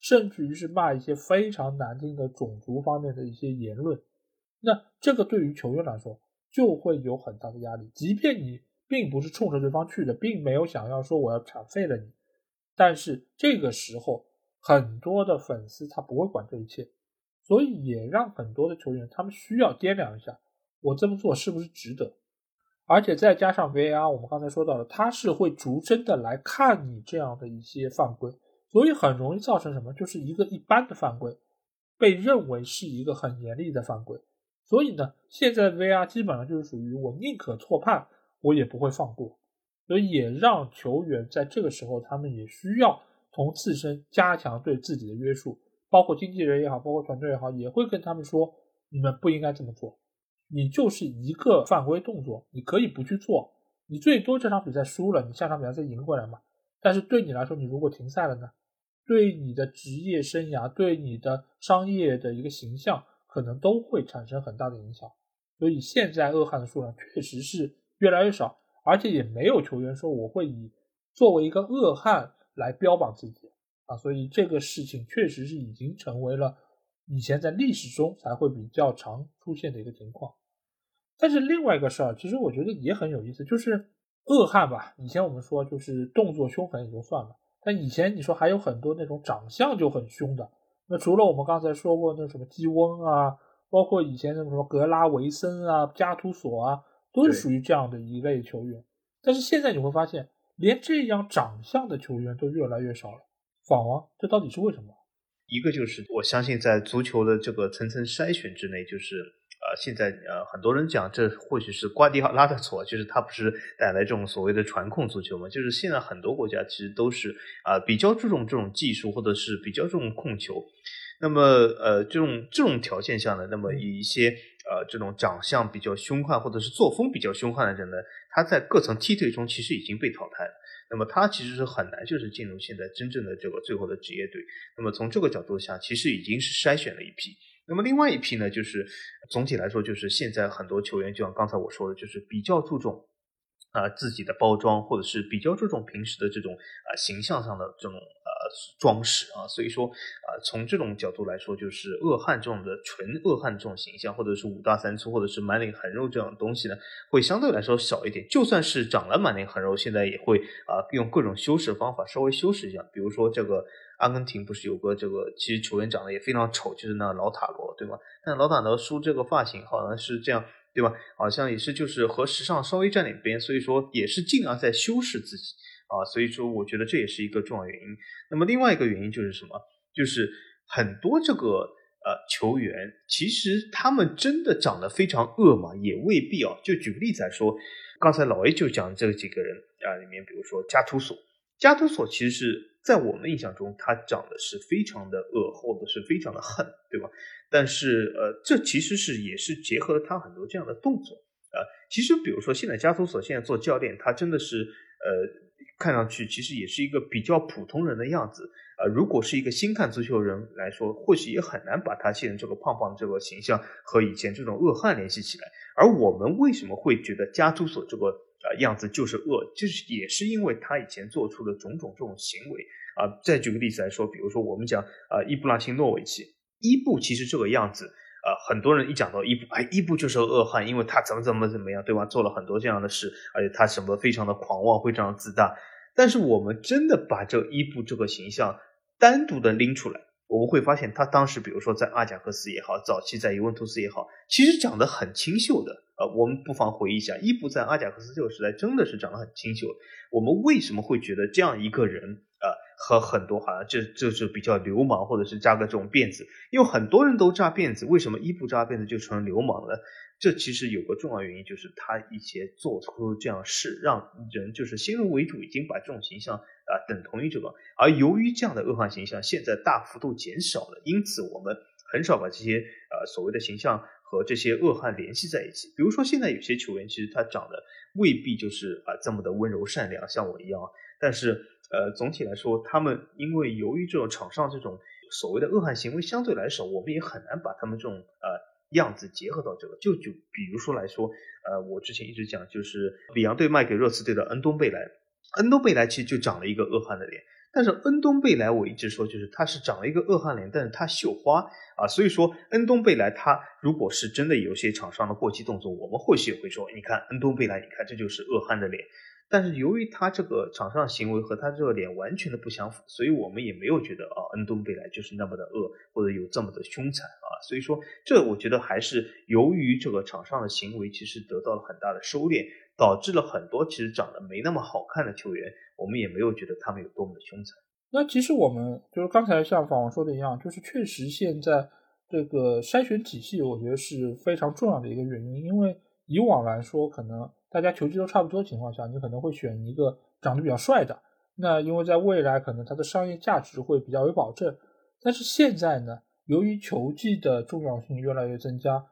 甚至于是骂一些非常难听的种族方面的一些言论。那这个对于球员来说，就会有很大的压力，即便你并不是冲着对方去的，并没有想要说我要铲废了你，但是这个时候很多的粉丝他不会管这一切，所以也让很多的球员他们需要掂量一下，我这么做是不是值得？而且再加上 VAR，我们刚才说到了，他是会逐帧的来看你这样的一些犯规，所以很容易造成什么？就是一个一般的犯规被认为是一个很严厉的犯规。所以呢，现在 VR 基本上就是属于我宁可错判，我也不会放过，所以也让球员在这个时候，他们也需要从自身加强对自己的约束，包括经纪人也好，包括团队也好，也会跟他们说，你们不应该这么做。你就是一个犯规动作，你可以不去做，你最多这场比赛输了，你下场比赛再赢过来嘛。但是对你来说，你如果停赛了呢，对你的职业生涯，对你的商业的一个形象。可能都会产生很大的影响，所以现在恶汉的数量确实是越来越少，而且也没有球员说我会以作为一个恶汉来标榜自己啊，所以这个事情确实是已经成为了以前在历史中才会比较常出现的一个情况。但是另外一个事儿，其实我觉得也很有意思，就是恶汉吧，以前我们说就是动作凶狠也就算了，但以前你说还有很多那种长相就很凶的。那除了我们刚才说过那什么基翁啊，包括以前的什么格拉维森啊、加图索啊，都是属于这样的一类球员。但是现在你会发现，连这样长相的球员都越来越少了。法王，这到底是为什么？一个就是我相信在足球的这个层层筛选之内，就是呃，现在呃，很多人讲这或许是瓜迪奥拉的错，就是他不是带来这种所谓的传控足球嘛？就是现在很多国家其实都是啊比较注重这种技术，或者是比较注重控球。那么呃，这种这种条件下呢，那么以一些呃这种长相比较凶悍或者是作风比较凶悍的人呢，他在各层梯队中其实已经被淘汰了。那么他其实是很难就是进入现在真正的这个最后的职业队。那么从这个角度下，其实已经是筛选了一批。那么另外一批呢，就是总体来说，就是现在很多球员，就像刚才我说的，就是比较注重啊自己的包装，或者是比较注重平时的这种啊形象上的这种装饰啊。所以说啊，从这种角度来说，就是恶汉这种的纯恶汉这种形象，或者是五大三粗，或者是满脸横肉这样的东西呢，会相对来说少一点。就算是长了满脸横肉，现在也会啊用各种修饰方法稍微修饰一下，比如说这个。阿根廷不是有个这个，其实球员长得也非常丑，就是那老塔罗，对吗？但老塔罗梳这个发型好像是这样，对吧？好像也是就是和时尚稍微沾点边，所以说也是尽量在修饰自己啊。所以说，我觉得这也是一个重要原因。那么另外一个原因就是什么？就是很多这个呃球员，其实他们真的长得非常恶嘛，也未必啊。就举个例子来说，刚才老 A 就讲这几个人啊，里面比如说加图索，加图索其实是。在我们印象中，他长得是非常的恶，或者是非常的恨，对吧？但是，呃，这其实是也是结合了他很多这样的动作啊。其实，比如说现在加图索现在做教练，他真的是呃，看上去其实也是一个比较普通人的样子啊。如果是一个新看足球人来说，或许也很难把他现在这个胖胖的这个形象和以前这种恶汉联系起来。而我们为什么会觉得加图索这个？啊，样子就是恶，就是也是因为他以前做出的种种这种行为啊。再举个例子来说，比如说我们讲啊，伊布拉辛诺维奇，伊布其实这个样子很多人一讲到伊布，哎，伊布就是恶汉，因为他怎么怎么怎么样，对吧？做了很多这样的事，而且他什么非常的狂妄，非常的自大。但是我们真的把这伊布这个形象单独的拎出来。我们会发现，他当时，比如说在阿贾克斯也好，早期在尤文图斯也好，其实长得很清秀的。呃，我们不妨回忆一下，伊布在阿贾克斯这个时代真的是长得很清秀。我们为什么会觉得这样一个人，和很多好像这就是比较流氓，或者是扎个这种辫子？因为很多人都扎辫子，为什么一不扎辫子就成流氓了？这其实有个重要原因，就是他以前做出这样事，让人就是先入为主，已经把这种形象啊等同于这个。而由于这样的恶化形象现在大幅度减少了，因此我们很少把这些呃所谓的形象和这些恶汉联系在一起。比如说现在有些球员，其实他长得未必就是啊这么的温柔善良，像我一样。但是呃总体来说，他们因为由于这种场上这种所谓的恶汉行为相对来少，我们也很难把他们这种呃。样子结合到这个，就就比如说来说，呃，我之前一直讲，就是里昂队卖给热刺队的恩东贝莱，恩东贝莱其实就长了一个恶汉的脸，但是恩东贝莱我一直说就是他是长了一个恶汉脸，但是他绣花啊，所以说恩东贝莱他如果是真的有些场上的过激动作，我们或许也会说，你看恩东贝莱，你看这就是恶汉的脸。但是由于他这个场上行为和他这个脸完全的不相符，所以我们也没有觉得啊，恩东贝莱就是那么的恶，或者有这么的凶残啊。所以说，这我觉得还是由于这个场上的行为其实得到了很大的收敛，导致了很多其实长得没那么好看的球员，我们也没有觉得他们有多么的凶残。那其实我们就是刚才像访王说的一样，就是确实现在这个筛选体系，我觉得是非常重要的一个原因，因为以往来说可能。大家球技都差不多情况下，你可能会选一个长得比较帅的，那因为在未来可能它的商业价值会比较有保证。但是现在呢，由于球技的重要性越来越增加，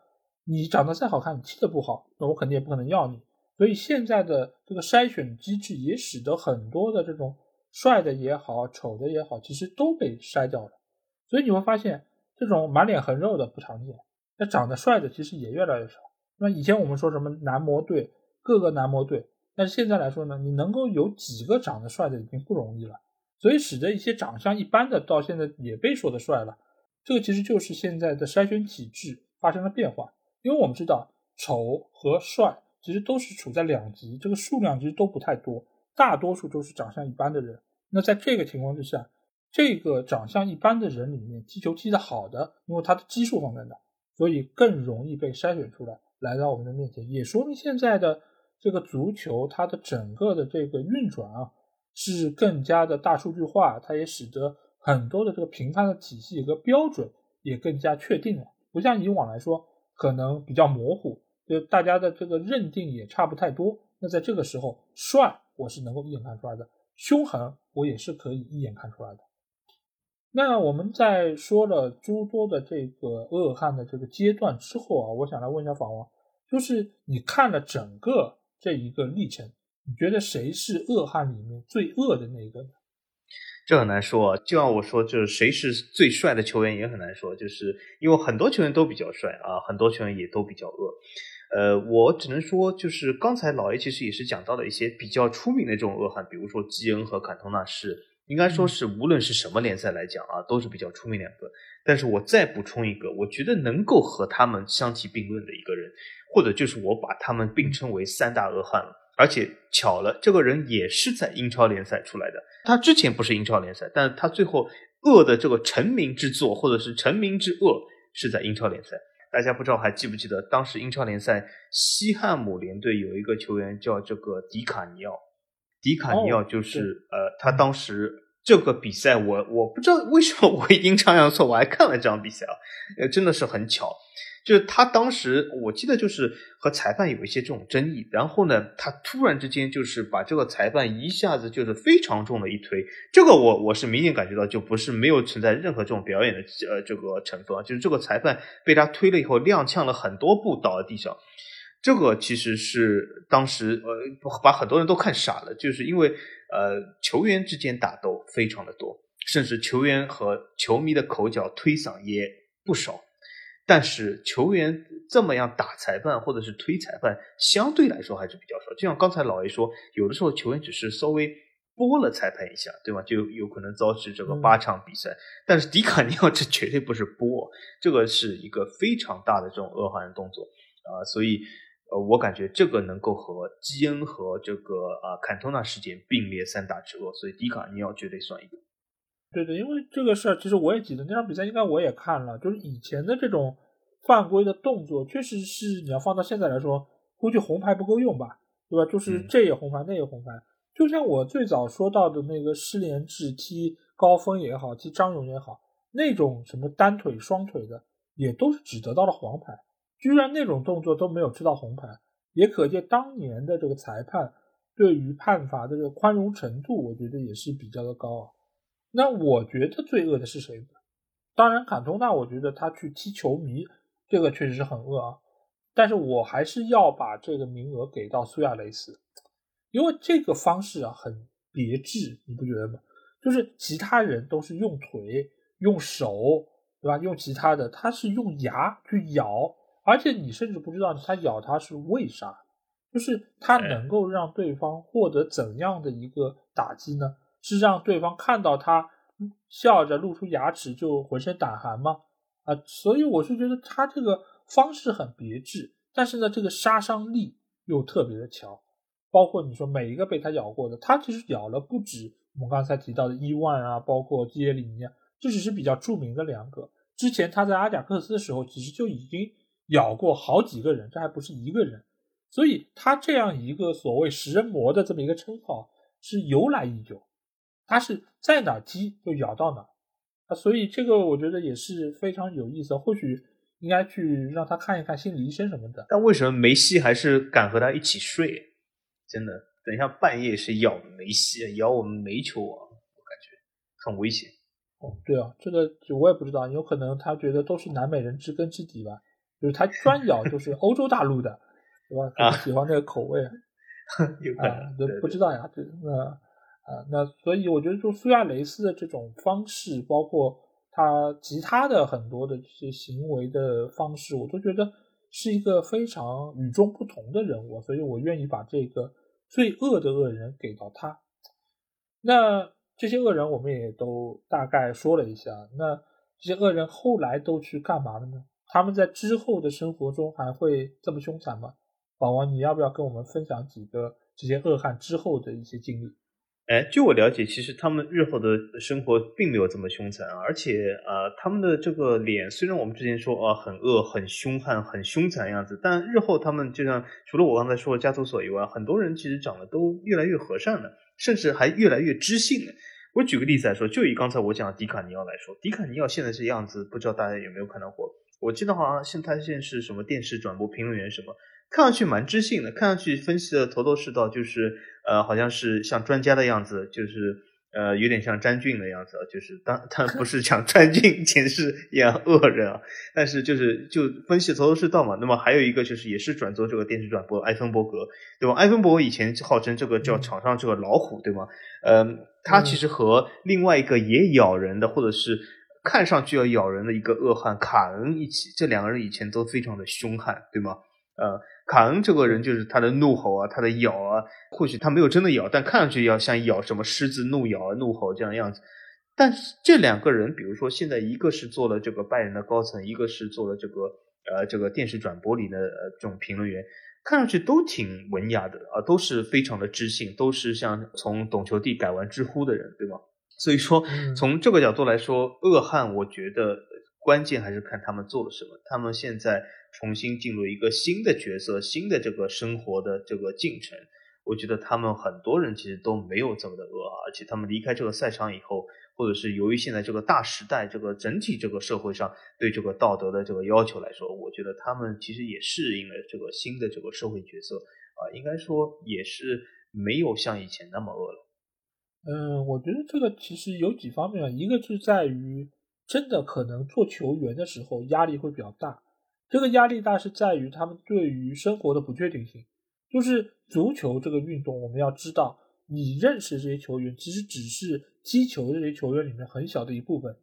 你长得再好看，你踢得不好，那我肯定也不可能要你。所以现在的这个筛选机制也使得很多的这种帅的也好，丑的也好，其实都被筛掉了。所以你会发现，这种满脸横肉的不常见，那长得帅的其实也越来越少。那以前我们说什么男模队？各个男模队，但是现在来说呢，你能够有几个长得帅的已经不容易了，所以使得一些长相一般的到现在也被说的帅了。这个其实就是现在的筛选体制发生了变化，因为我们知道丑和帅其实都是处在两极，这个数量其实都不太多，大多数都是长相一般的人。那在这个情况之下，这个长相一般的人里面踢球踢得好的，因为他的基数放在那，所以更容易被筛选出来，来到我们的面前，也说明现在的。这个足球它的整个的这个运转啊，是更加的大数据化，它也使得很多的这个评判的体系和标准也更加确定了。不像以往来说，可能比较模糊，就大家的这个认定也差不太多。那在这个时候，帅我是能够一眼看出来的，凶狠我也是可以一眼看出来的。那我们在说了诸多的这个恶汉的这个阶段之后啊，我想来问一下法王，就是你看了整个这一个历程，你觉得谁是恶汉里面最恶的那个呢？这很难说，就像我说，就是谁是最帅的球员也很难说，就是因为很多球员都比较帅啊，很多球员也都比较恶。呃，我只能说，就是刚才老 A 其实也是讲到了一些比较出名的这种恶汉，比如说基恩和坎通纳是，应该说是无论是什么联赛来讲啊，都是比较出名两个。但是我再补充一个，我觉得能够和他们相提并论的一个人，或者就是我把他们并称为三大恶汉了。而且巧了，这个人也是在英超联赛出来的。他之前不是英超联赛，但是他最后恶的这个成名之作，或者是成名之恶，是在英超联赛。大家不知道还记不记得，当时英超联赛西汉姆联队有一个球员叫这个迪卡尼奥，迪卡尼奥就是呃，他当时这个比赛，我我不知道为什么我阴差阳错我还看了这场比赛啊，呃，真的是很巧。就是他当时，我记得就是和裁判有一些这种争议，然后呢，他突然之间就是把这个裁判一下子就是非常重的一推，这个我我是明显感觉到就不是没有存在任何这种表演的呃这个成分啊，就是这个裁判被他推了以后踉跄了很多步倒在地上，这个其实是当时呃把很多人都看傻了，就是因为呃球员之间打斗非常的多，甚至球员和球迷的口角推搡也不少。但是球员这么样打裁判或者是推裁判，相对来说还是比较少。就像刚才老 A 说，有的时候球员只是稍微拨了裁判一下，对吧？就有可能遭致这个八场比赛。但是迪卡尼奥 这绝对不是拨，这个是一个非常大的这种恶化的动作啊。所以，呃，我感觉这个能够和基恩和这个啊坎通纳事件并列三大之恶，所以迪卡尼奥绝对算一个。对对，因为这个事儿，其实我也记得那场比赛，应该我也看了。就是以前的这种犯规的动作，确实是你要放到现在来说，估计红牌不够用吧，对吧？就是这也红牌，那也红牌。就像我最早说到的那个失联制踢高峰也好，踢张勇也好，那种什么单腿、双腿的，也都是只得到了黄牌，居然那种动作都没有吃到红牌，也可见当年的这个裁判对于判罚的这个宽容程度，我觉得也是比较的高啊。那我觉得最恶的是谁呢？当然，坎通纳，我觉得他去踢球迷，这个确实是很恶啊。但是我还是要把这个名额给到苏亚雷斯，因为这个方式啊很别致，你不觉得吗？就是其他人都是用腿、用手，对吧？用其他的，他是用牙去咬，而且你甚至不知道他咬他是为啥，就是他能够让对方获得怎样的一个打击呢？是让对方看到他笑着露出牙齿就浑身胆寒吗？啊，所以我是觉得他这个方式很别致，但是呢，这个杀伤力又特别的强。包括你说每一个被他咬过的，他其实咬了不止我们刚才提到的伊万啊，包括基耶里尼亚，这只是比较著名的两个。之前他在阿贾克斯的时候，其实就已经咬过好几个人，这还不是一个人。所以他这样一个所谓食人魔的这么一个称号是由来已久。他是在哪击就咬到哪，啊，所以这个我觉得也是非常有意思，或许应该去让他看一看心理医生什么的。但为什么梅西还是敢和他一起睡？真的，等一下半夜是咬梅西，咬我们煤球王，我感觉很危险。哦，对啊，这个我也不知道，有可能他觉得都是南美人知根知底吧，就是他专咬就是欧洲大陆的，对吧？啊，喜欢这个口味，有可能，不知道呀，这那。啊，那所以我觉得，就苏亚雷斯的这种方式，包括他其他的很多的这些行为的方式，我都觉得是一个非常与众不同的人物，所以我愿意把这个最恶的恶人给到他。那这些恶人我们也都大概说了一下，那这些恶人后来都去干嘛了呢？他们在之后的生活中还会这么凶残吗？宝王，你要不要跟我们分享几个这些恶汉之后的一些经历？哎，据我了解，其实他们日后的生活并没有这么凶残，而且呃，他们的这个脸虽然我们之前说啊很恶、很凶悍、很凶残样子，但日后他们就像除了我刚才说的加图索以外，很多人其实长得都越来越和善了，甚至还越来越知性了。我举个例子来说，就以刚才我讲的迪卡尼奥来说，迪卡尼奥现在这样子，不知道大家有没有看到过？我记得好像现他现在是什么电视转播评论员什么，看上去蛮知性的，看上去分析的头头是道，就是呃，好像是像专家的样子，就是。呃，有点像詹俊的样子啊，就是当他不是讲詹俊前世演恶人啊，但是就是就分析头头是道嘛。那么还有一个就是也是转做这个电视转播，埃芬伯格，对吧？埃芬伯格以前号称这个叫场上这个老虎，对吗？嗯，他其实和另外一个也咬人的，或者是看上去要咬人的一个恶汉卡恩一起，这两个人以前都非常的凶悍，对吗？呃。卡恩这个人就是他的怒吼啊，他的咬啊，或许他没有真的咬，但看上去要像咬什么狮子怒咬啊、怒吼这样的样子。但是这两个人，比如说现在一个是做了这个拜仁的高层，一个是做了这个呃这个电视转播里的呃这种评论员，看上去都挺文雅的啊，都是非常的知性，都是像从懂球帝改完知乎的人，对吗？所以说从这个角度来说，恶汉我觉得关键还是看他们做了什么，他们现在。重新进入一个新的角色，新的这个生活的这个进程，我觉得他们很多人其实都没有这么的恶，而且他们离开这个赛场以后，或者是由于现在这个大时代，这个整体这个社会上对这个道德的这个要求来说，我觉得他们其实也适应了这个新的这个社会角色啊，应该说也是没有像以前那么恶了。嗯，我觉得这个其实有几方面，一个是在于真的可能做球员的时候压力会比较大。这个压力大是在于他们对于生活的不确定性，就是足球这个运动，我们要知道，你认识这些球员，其实只是踢球这些球员里面很小的一部分，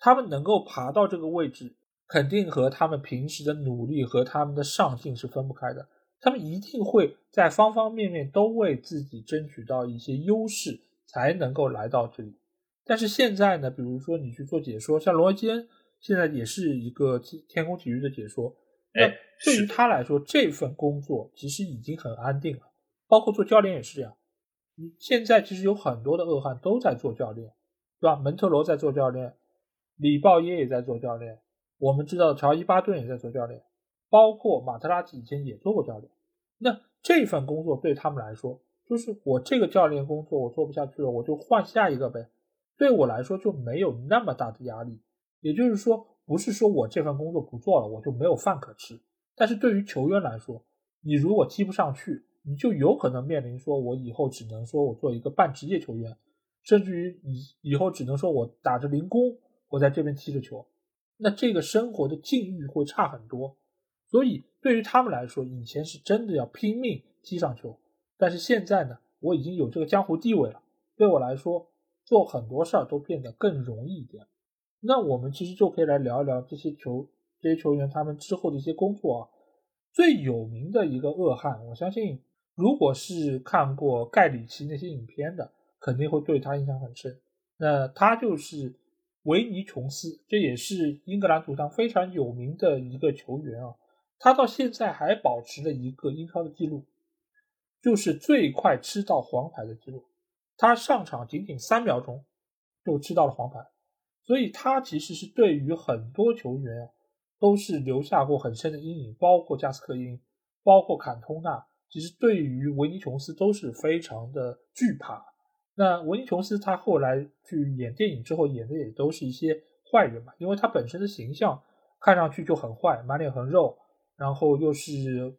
他们能够爬到这个位置，肯定和他们平时的努力和他们的上进是分不开的，他们一定会在方方面面都为自己争取到一些优势，才能够来到这里。但是现在呢，比如说你去做解说，像罗杰。现在也是一个天空体育的解说，那对于他来说，这份工作其实已经很安定了。包括做教练也是这样。你现在其实有很多的恶汉都在做教练，对吧？门特罗在做教练，里鲍耶也在做教练，我们知道乔伊巴顿也在做教练，包括马特拉齐以前也做过教练。那这份工作对他们来说，就是我这个教练工作我做不下去了，我就换下一个呗。对我来说就没有那么大的压力。也就是说，不是说我这份工作不做了，我就没有饭可吃。但是对于球员来说，你如果踢不上去，你就有可能面临说，我以后只能说我做一个半职业球员，甚至于以以后只能说我打着零工，我在这边踢着球，那这个生活的境遇会差很多。所以对于他们来说，以前是真的要拼命踢上球，但是现在呢，我已经有这个江湖地位了，对我来说，做很多事儿都变得更容易一点。那我们其实就可以来聊一聊这些球这些球员他们之后的一些工作啊。最有名的一个恶汉，我相信如果是看过盖里奇那些影片的，肯定会对他印象很深。那他就是维尼琼斯，这也是英格兰足坛非常有名的一个球员啊。他到现在还保持了一个英超的记录，就是最快吃到黄牌的记录。他上场仅仅三秒钟就吃到了黄牌。所以他其实是对于很多球员都是留下过很深的阴影，包括加斯科因，包括坎通纳，其实对于维尼琼斯都是非常的惧怕。那维尼琼斯他后来去演电影之后，演的也都是一些坏人嘛，因为他本身的形象看上去就很坏，满脸横肉，然后又是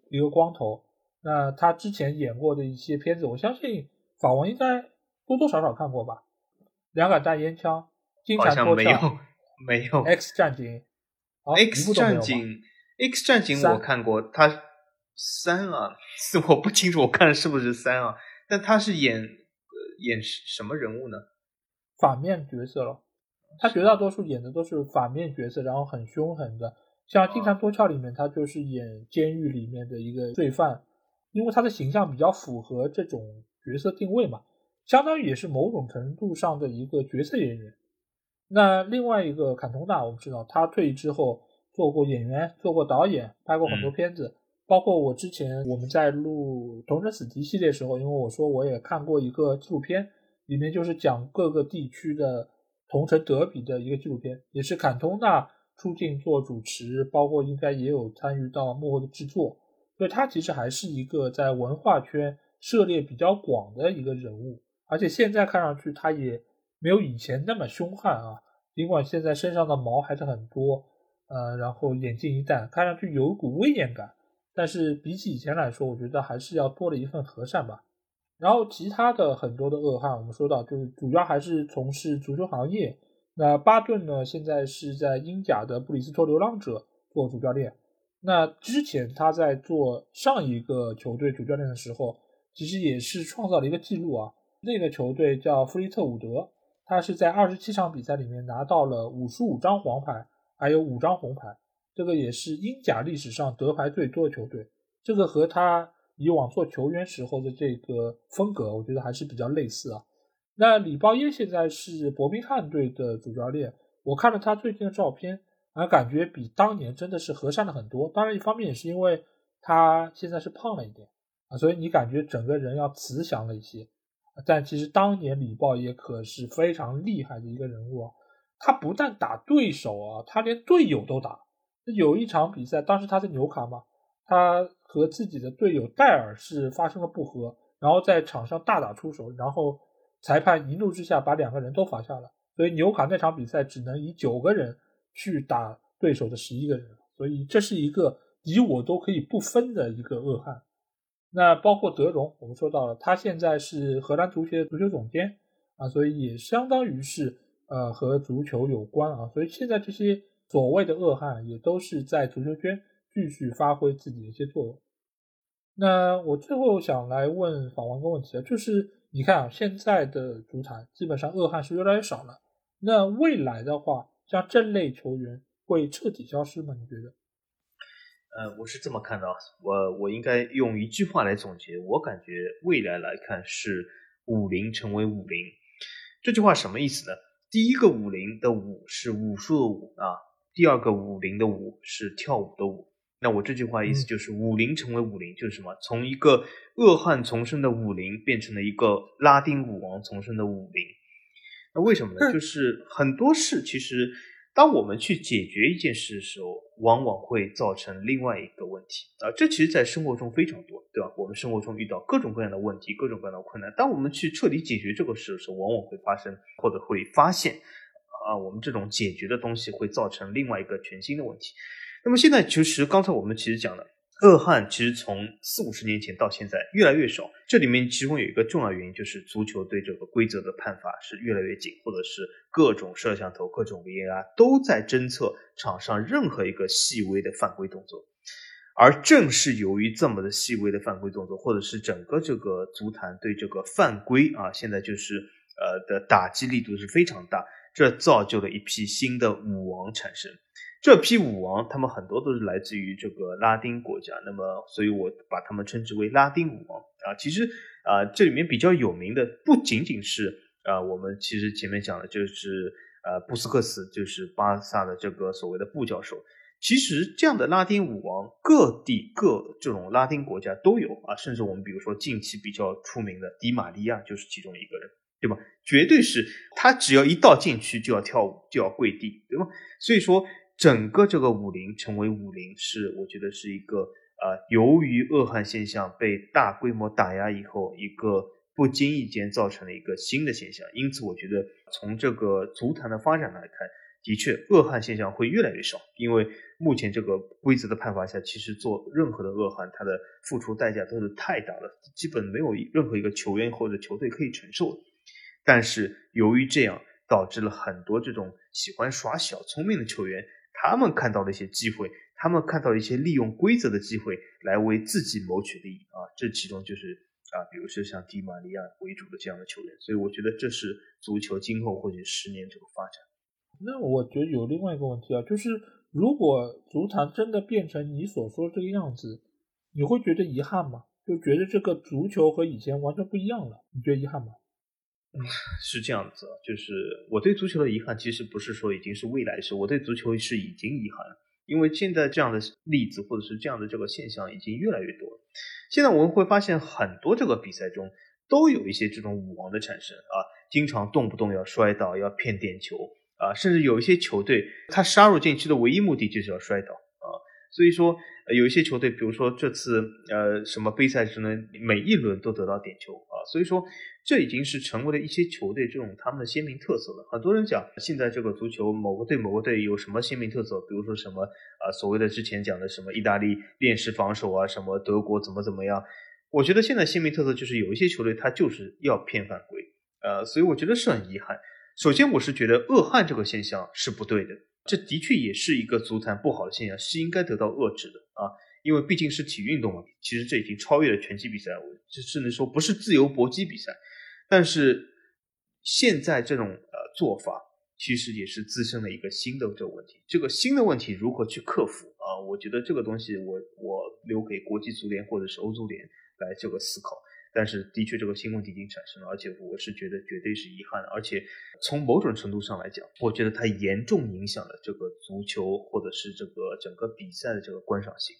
一个光头。那他之前演过的一些片子，我相信法王应该多多少少看过吧，《两杆大烟枪》。好像没有，没有。X 战警，X 战警，X 战警我看过，他三啊，是我不清楚，我看的是不是三啊？但他是演演什么人物呢？反面角色了。他绝大多数演的都是反面角色，然后很凶狠的。像《金蝉脱壳》里面，他就是演监狱里面的一个罪犯，因为他的形象比较符合这种角色定位嘛，相当于也是某种程度上的一个角色演员。那另外一个坎通纳，我们知道他退役之后做过演员，做过导演，拍过很多片子，包括我之前我们在录《同城死敌》系列时候，因为我说我也看过一个纪录片，里面就是讲各个地区的同城德比的一个纪录片，也是坎通纳出镜做主持，包括应该也有参与到幕后的制作，所以他其实还是一个在文化圈涉猎比较广的一个人物，而且现在看上去他也。没有以前那么凶悍啊，尽管现在身上的毛还是很多，呃，然后眼镜一戴，看上去有一股威严感。但是比起以前来说，我觉得还是要多了一份和善吧。然后其他的很多的恶汉，我们说到就是主要还是从事足球行业。那巴顿呢，现在是在英甲的布里斯托流浪者做主教练。那之前他在做上一个球队主教练的时候，其实也是创造了一个记录啊。那个球队叫弗利特伍德，他是在二十七场比赛里面拿到了五十五张黄牌，还有五张红牌。这个也是英甲历史上得牌最多的球队，这个和他以往做球员时候的这个风格，我觉得还是比较类似啊。那李报耶现在是伯明翰队的主教练，我看了他最近的照片，啊，感觉比当年真的是和善了很多。当然，一方面也是因为他现在是胖了一点啊，所以你感觉整个人要慈祥了一些。但其实当年李豹也可是非常厉害的一个人物啊，他不但打对手啊，他连队友都打。有一场比赛，当时他在纽卡嘛，他和自己的队友戴尔是发生了不和，然后在场上大打出手，然后裁判一怒之下把两个人都罚下了，所以纽卡那场比赛只能以九个人去打对手的十一个人，所以这是一个你我都可以不分的一个恶汉。那包括德容，我们说到了，他现在是荷兰足协的足球总监啊，所以也相当于是呃和足球有关啊，所以现在这些。所谓的恶汉也都是在足球圈继续发挥自己的一些作用。那我最后想来问访问个问题啊，就是你看啊，现在的足坛基本上恶汉是越来越少了。那未来的话，像这类球员会彻底消失吗？你觉得？呃，我是这么看的，我我应该用一句话来总结，我感觉未来来看是武林成为武林。这句话什么意思呢？第一个武林的武是武术的武啊。第二个武林的武是跳舞的舞，那我这句话意思就是武林成为武林，就是什么？从一个恶汉丛生的武林变成了一个拉丁舞王丛生的武林。那为什么呢？就是很多事其实，当我们去解决一件事的时候，往往会造成另外一个问题啊。这其实，在生活中非常多，对吧？我们生活中遇到各种各样的问题，各种各样的困难，当我们去彻底解决这个事的时候，往往会发生或者会发现。啊，我们这种解决的东西会造成另外一个全新的问题。那么现在其实刚才我们其实讲了，恶汉其实从四五十年前到现在越来越少。这里面其中有一个重要原因，就是足球对这个规则的判罚是越来越紧，或者是各种摄像头、各种 VAR 都在侦测场上任何一个细微的犯规动作。而正是由于这么的细微的犯规动作，或者是整个这个足坛对这个犯规啊，现在就是呃的打击力度是非常大。这造就了一批新的舞王产生，这批舞王他们很多都是来自于这个拉丁国家，那么所以我把他们称之为拉丁舞王啊。其实啊，这里面比较有名的不仅仅是啊，我们其实前面讲的就是呃布斯克斯，就是巴萨的这个所谓的布教授。其实这样的拉丁舞王，各地各这种拉丁国家都有啊，甚至我们比如说近期比较出名的迪玛利亚就是其中一个人。对吧？绝对是他只要一到禁区就要跳舞，就要跪地，对吧？所以说，整个这个武林成为武林，是我觉得是一个呃，由于恶汉现象被大规模打压以后，一个不经意间造成了一个新的现象。因此，我觉得从这个足坛的发展来看，的确恶汉现象会越来越少，因为目前这个规则的判罚下，其实做任何的恶汉，他的付出代价都是太大了，基本没有任何一个球员或者球队可以承受。但是由于这样，导致了很多这种喜欢耍小聪明的球员，他们看到了一些机会，他们看到了一些利用规则的机会来为自己谋取利益啊，这其中就是啊，比如说像迪玛利亚为主的这样的球员，所以我觉得这是足球今后或许十年这个发展。那我觉得有另外一个问题啊，就是如果足坛真的变成你所说的这个样子，你会觉得遗憾吗？就觉得这个足球和以前完全不一样了，你觉得遗憾吗？是这样子，就是我对足球的遗憾，其实不是说已经是未来式，我对足球是已经遗憾，因为现在这样的例子或者是这样的这个现象已经越来越多了。现在我们会发现很多这个比赛中都有一些这种舞王的产生啊，经常动不动要摔倒，要骗点球啊，甚至有一些球队他杀入禁区的唯一目的就是要摔倒，所以说有一些球队，比如说这次呃什么杯赛之呢每一轮都得到点球啊，所以说，这已经是成为了一些球队这种他们的鲜明特色了。很多人讲现在这个足球某个队某个队有什么鲜明特色，比如说什么啊所谓的之前讲的什么意大利链式防守啊，什么德国怎么怎么样。我觉得现在鲜明特色就是有一些球队他就是要骗犯规，呃，所以我觉得是很遗憾。首先，我是觉得恶汉这个现象是不对的，这的确也是一个足坛不好的现象，是应该得到遏制的啊。因为毕竟是体育运动嘛，其实这已经超越了拳击比赛，我甚至说不是自由搏击比赛。但是现在这种呃做法，其实也是滋生了一个新的这个问题。这个新的问题如何去克服啊？我觉得这个东西，我我留给国际足联或者是欧足联来这个思考。但是的确，这个新问题已经产生了，而且我是觉得绝对是遗憾的。而且从某种程度上来讲，我觉得它严重影响了这个足球或者是这个整个比赛的这个观赏性。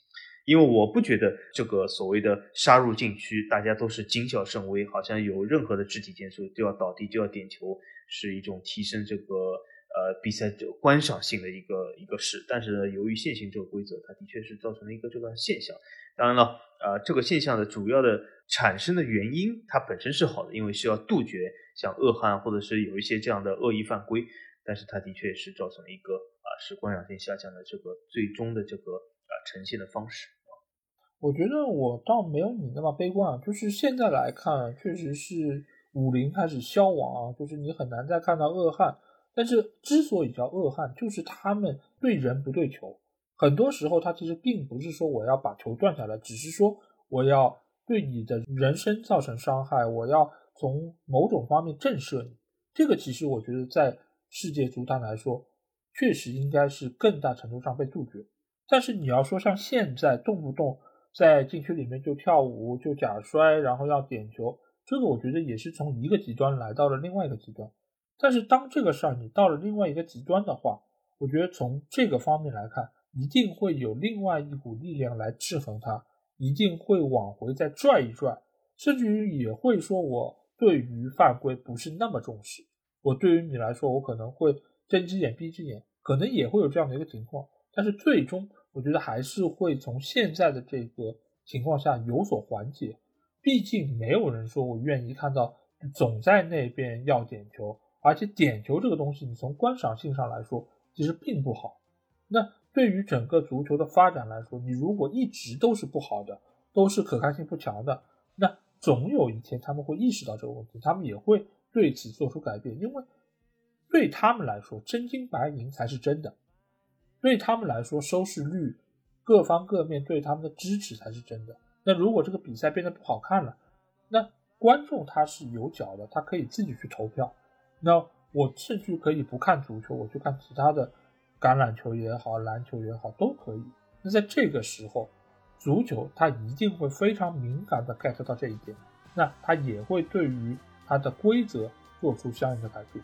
因为我不觉得这个所谓的杀入禁区，大家都是惊笑甚微，好像有任何的肢体接触就要倒地就要点球，是一种提升这个呃比赛的观赏性的一个一个事。但是呢，由于现行这个规则，它的确是造成了一个这个现象。当然了，呃，这个现象的主要的产生的原因，它本身是好的，因为需要杜绝像恶汉或者是有一些这样的恶意犯规。但是它的确是造成了一个啊使观赏性下降的这个最终的这个啊呈现的方式。我觉得我倒没有你那么悲观啊，就是现在来看，确实是武林开始消亡啊，就是你很难再看到恶汉。但是之所以叫恶汉，就是他们对人不对球，很多时候他其实并不是说我要把球断下来，只是说我要对你的人生造成伤害，我要从某种方面震慑你。这个其实我觉得在世界足坛来说，确实应该是更大程度上被杜绝。但是你要说像现在动不动。在禁区里面就跳舞就假摔，然后要点球，这个我觉得也是从一个极端来到了另外一个极端。但是当这个事儿你到了另外一个极端的话，我觉得从这个方面来看，一定会有另外一股力量来制衡它，一定会往回再拽一拽，甚至于也会说我对于犯规不是那么重视，我对于你来说我可能会睁只眼闭只眼，可能也会有这样的一个情况，但是最终。我觉得还是会从现在的这个情况下有所缓解，毕竟没有人说我愿意看到总在那边要点球，而且点球这个东西，你从观赏性上来说其实并不好。那对于整个足球的发展来说，你如果一直都是不好的，都是可看性不强的，那总有一天他们会意识到这个问题，他们也会对此做出改变，因为对他们来说，真金白银才是真的。对他们来说，收视率各方各面对他们的支持才是真的。那如果这个比赛变得不好看了，那观众他是有脚的，他可以自己去投票。那我甚至可以不看足球，我去看其他的橄榄球也好，篮球也好，都可以。那在这个时候，足球它一定会非常敏感的 get 到这一点，那它也会对于它的规则做出相应的改变。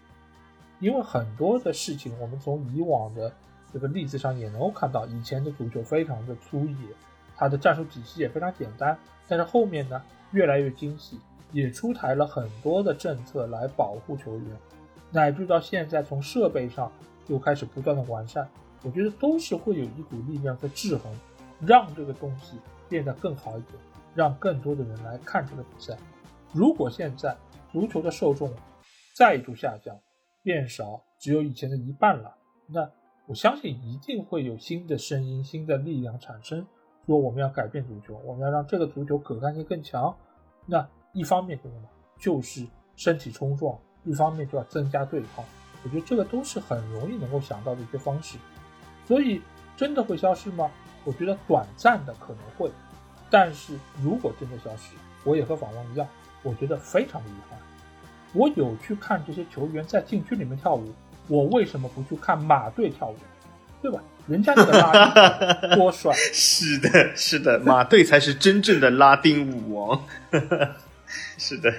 因为很多的事情，我们从以往的这个例子上也能够看到，以前的足球非常的粗野，它的战术体系也非常简单。但是后面呢，越来越精细，也出台了很多的政策来保护球员，乃至到现在从设备上又开始不断的完善。我觉得都是会有一股力量在制衡，让这个东西变得更好一点，让更多的人来看这个比赛。如果现在足球的受众再度下降，变少，只有以前的一半了，那。我相信一定会有新的声音、新的力量产生，说我们要改变足球，我们要让这个足球可看性更强。那一方面是什么？就是身体冲撞；一方面就要增加对抗。我觉得这个都是很容易能够想到的一些方式。所以真的会消失吗？我觉得短暂的可能会，但是如果真的消失，我也和法王一样，我觉得非常的遗憾。我有去看这些球员在禁区里面跳舞。我为什么不去看马队跳舞，对吧？人家那个拉丁多帅！是的，是的，马队才是真正的拉丁舞王。是的，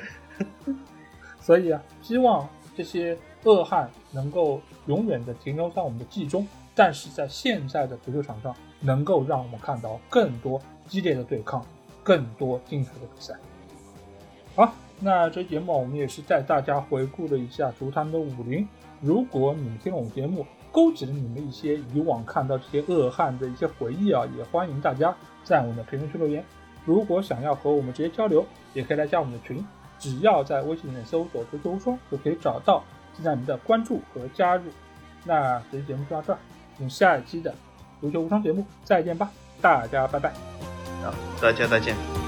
所以啊，希望这些恶汉能够永远的停留在我们的记忆中，但是在现在的足球场上，能够让我们看到更多激烈的对抗，更多精彩的比赛。好，那这节目我们也是带大家回顾了一下足坛的武林。如果你们听了我们节目，勾起了你们一些以往看到这些恶汉的一些回忆啊，也欢迎大家在我们的评论区留言。如果想要和我们直接交流，也可以来加我们的群只要在微信里面搜索“足球无双”就可以找到，期待您的关注和加入。那本期节目就到这儿，我们下一期的足球无双节目再见吧，大家拜拜。好，大家再见。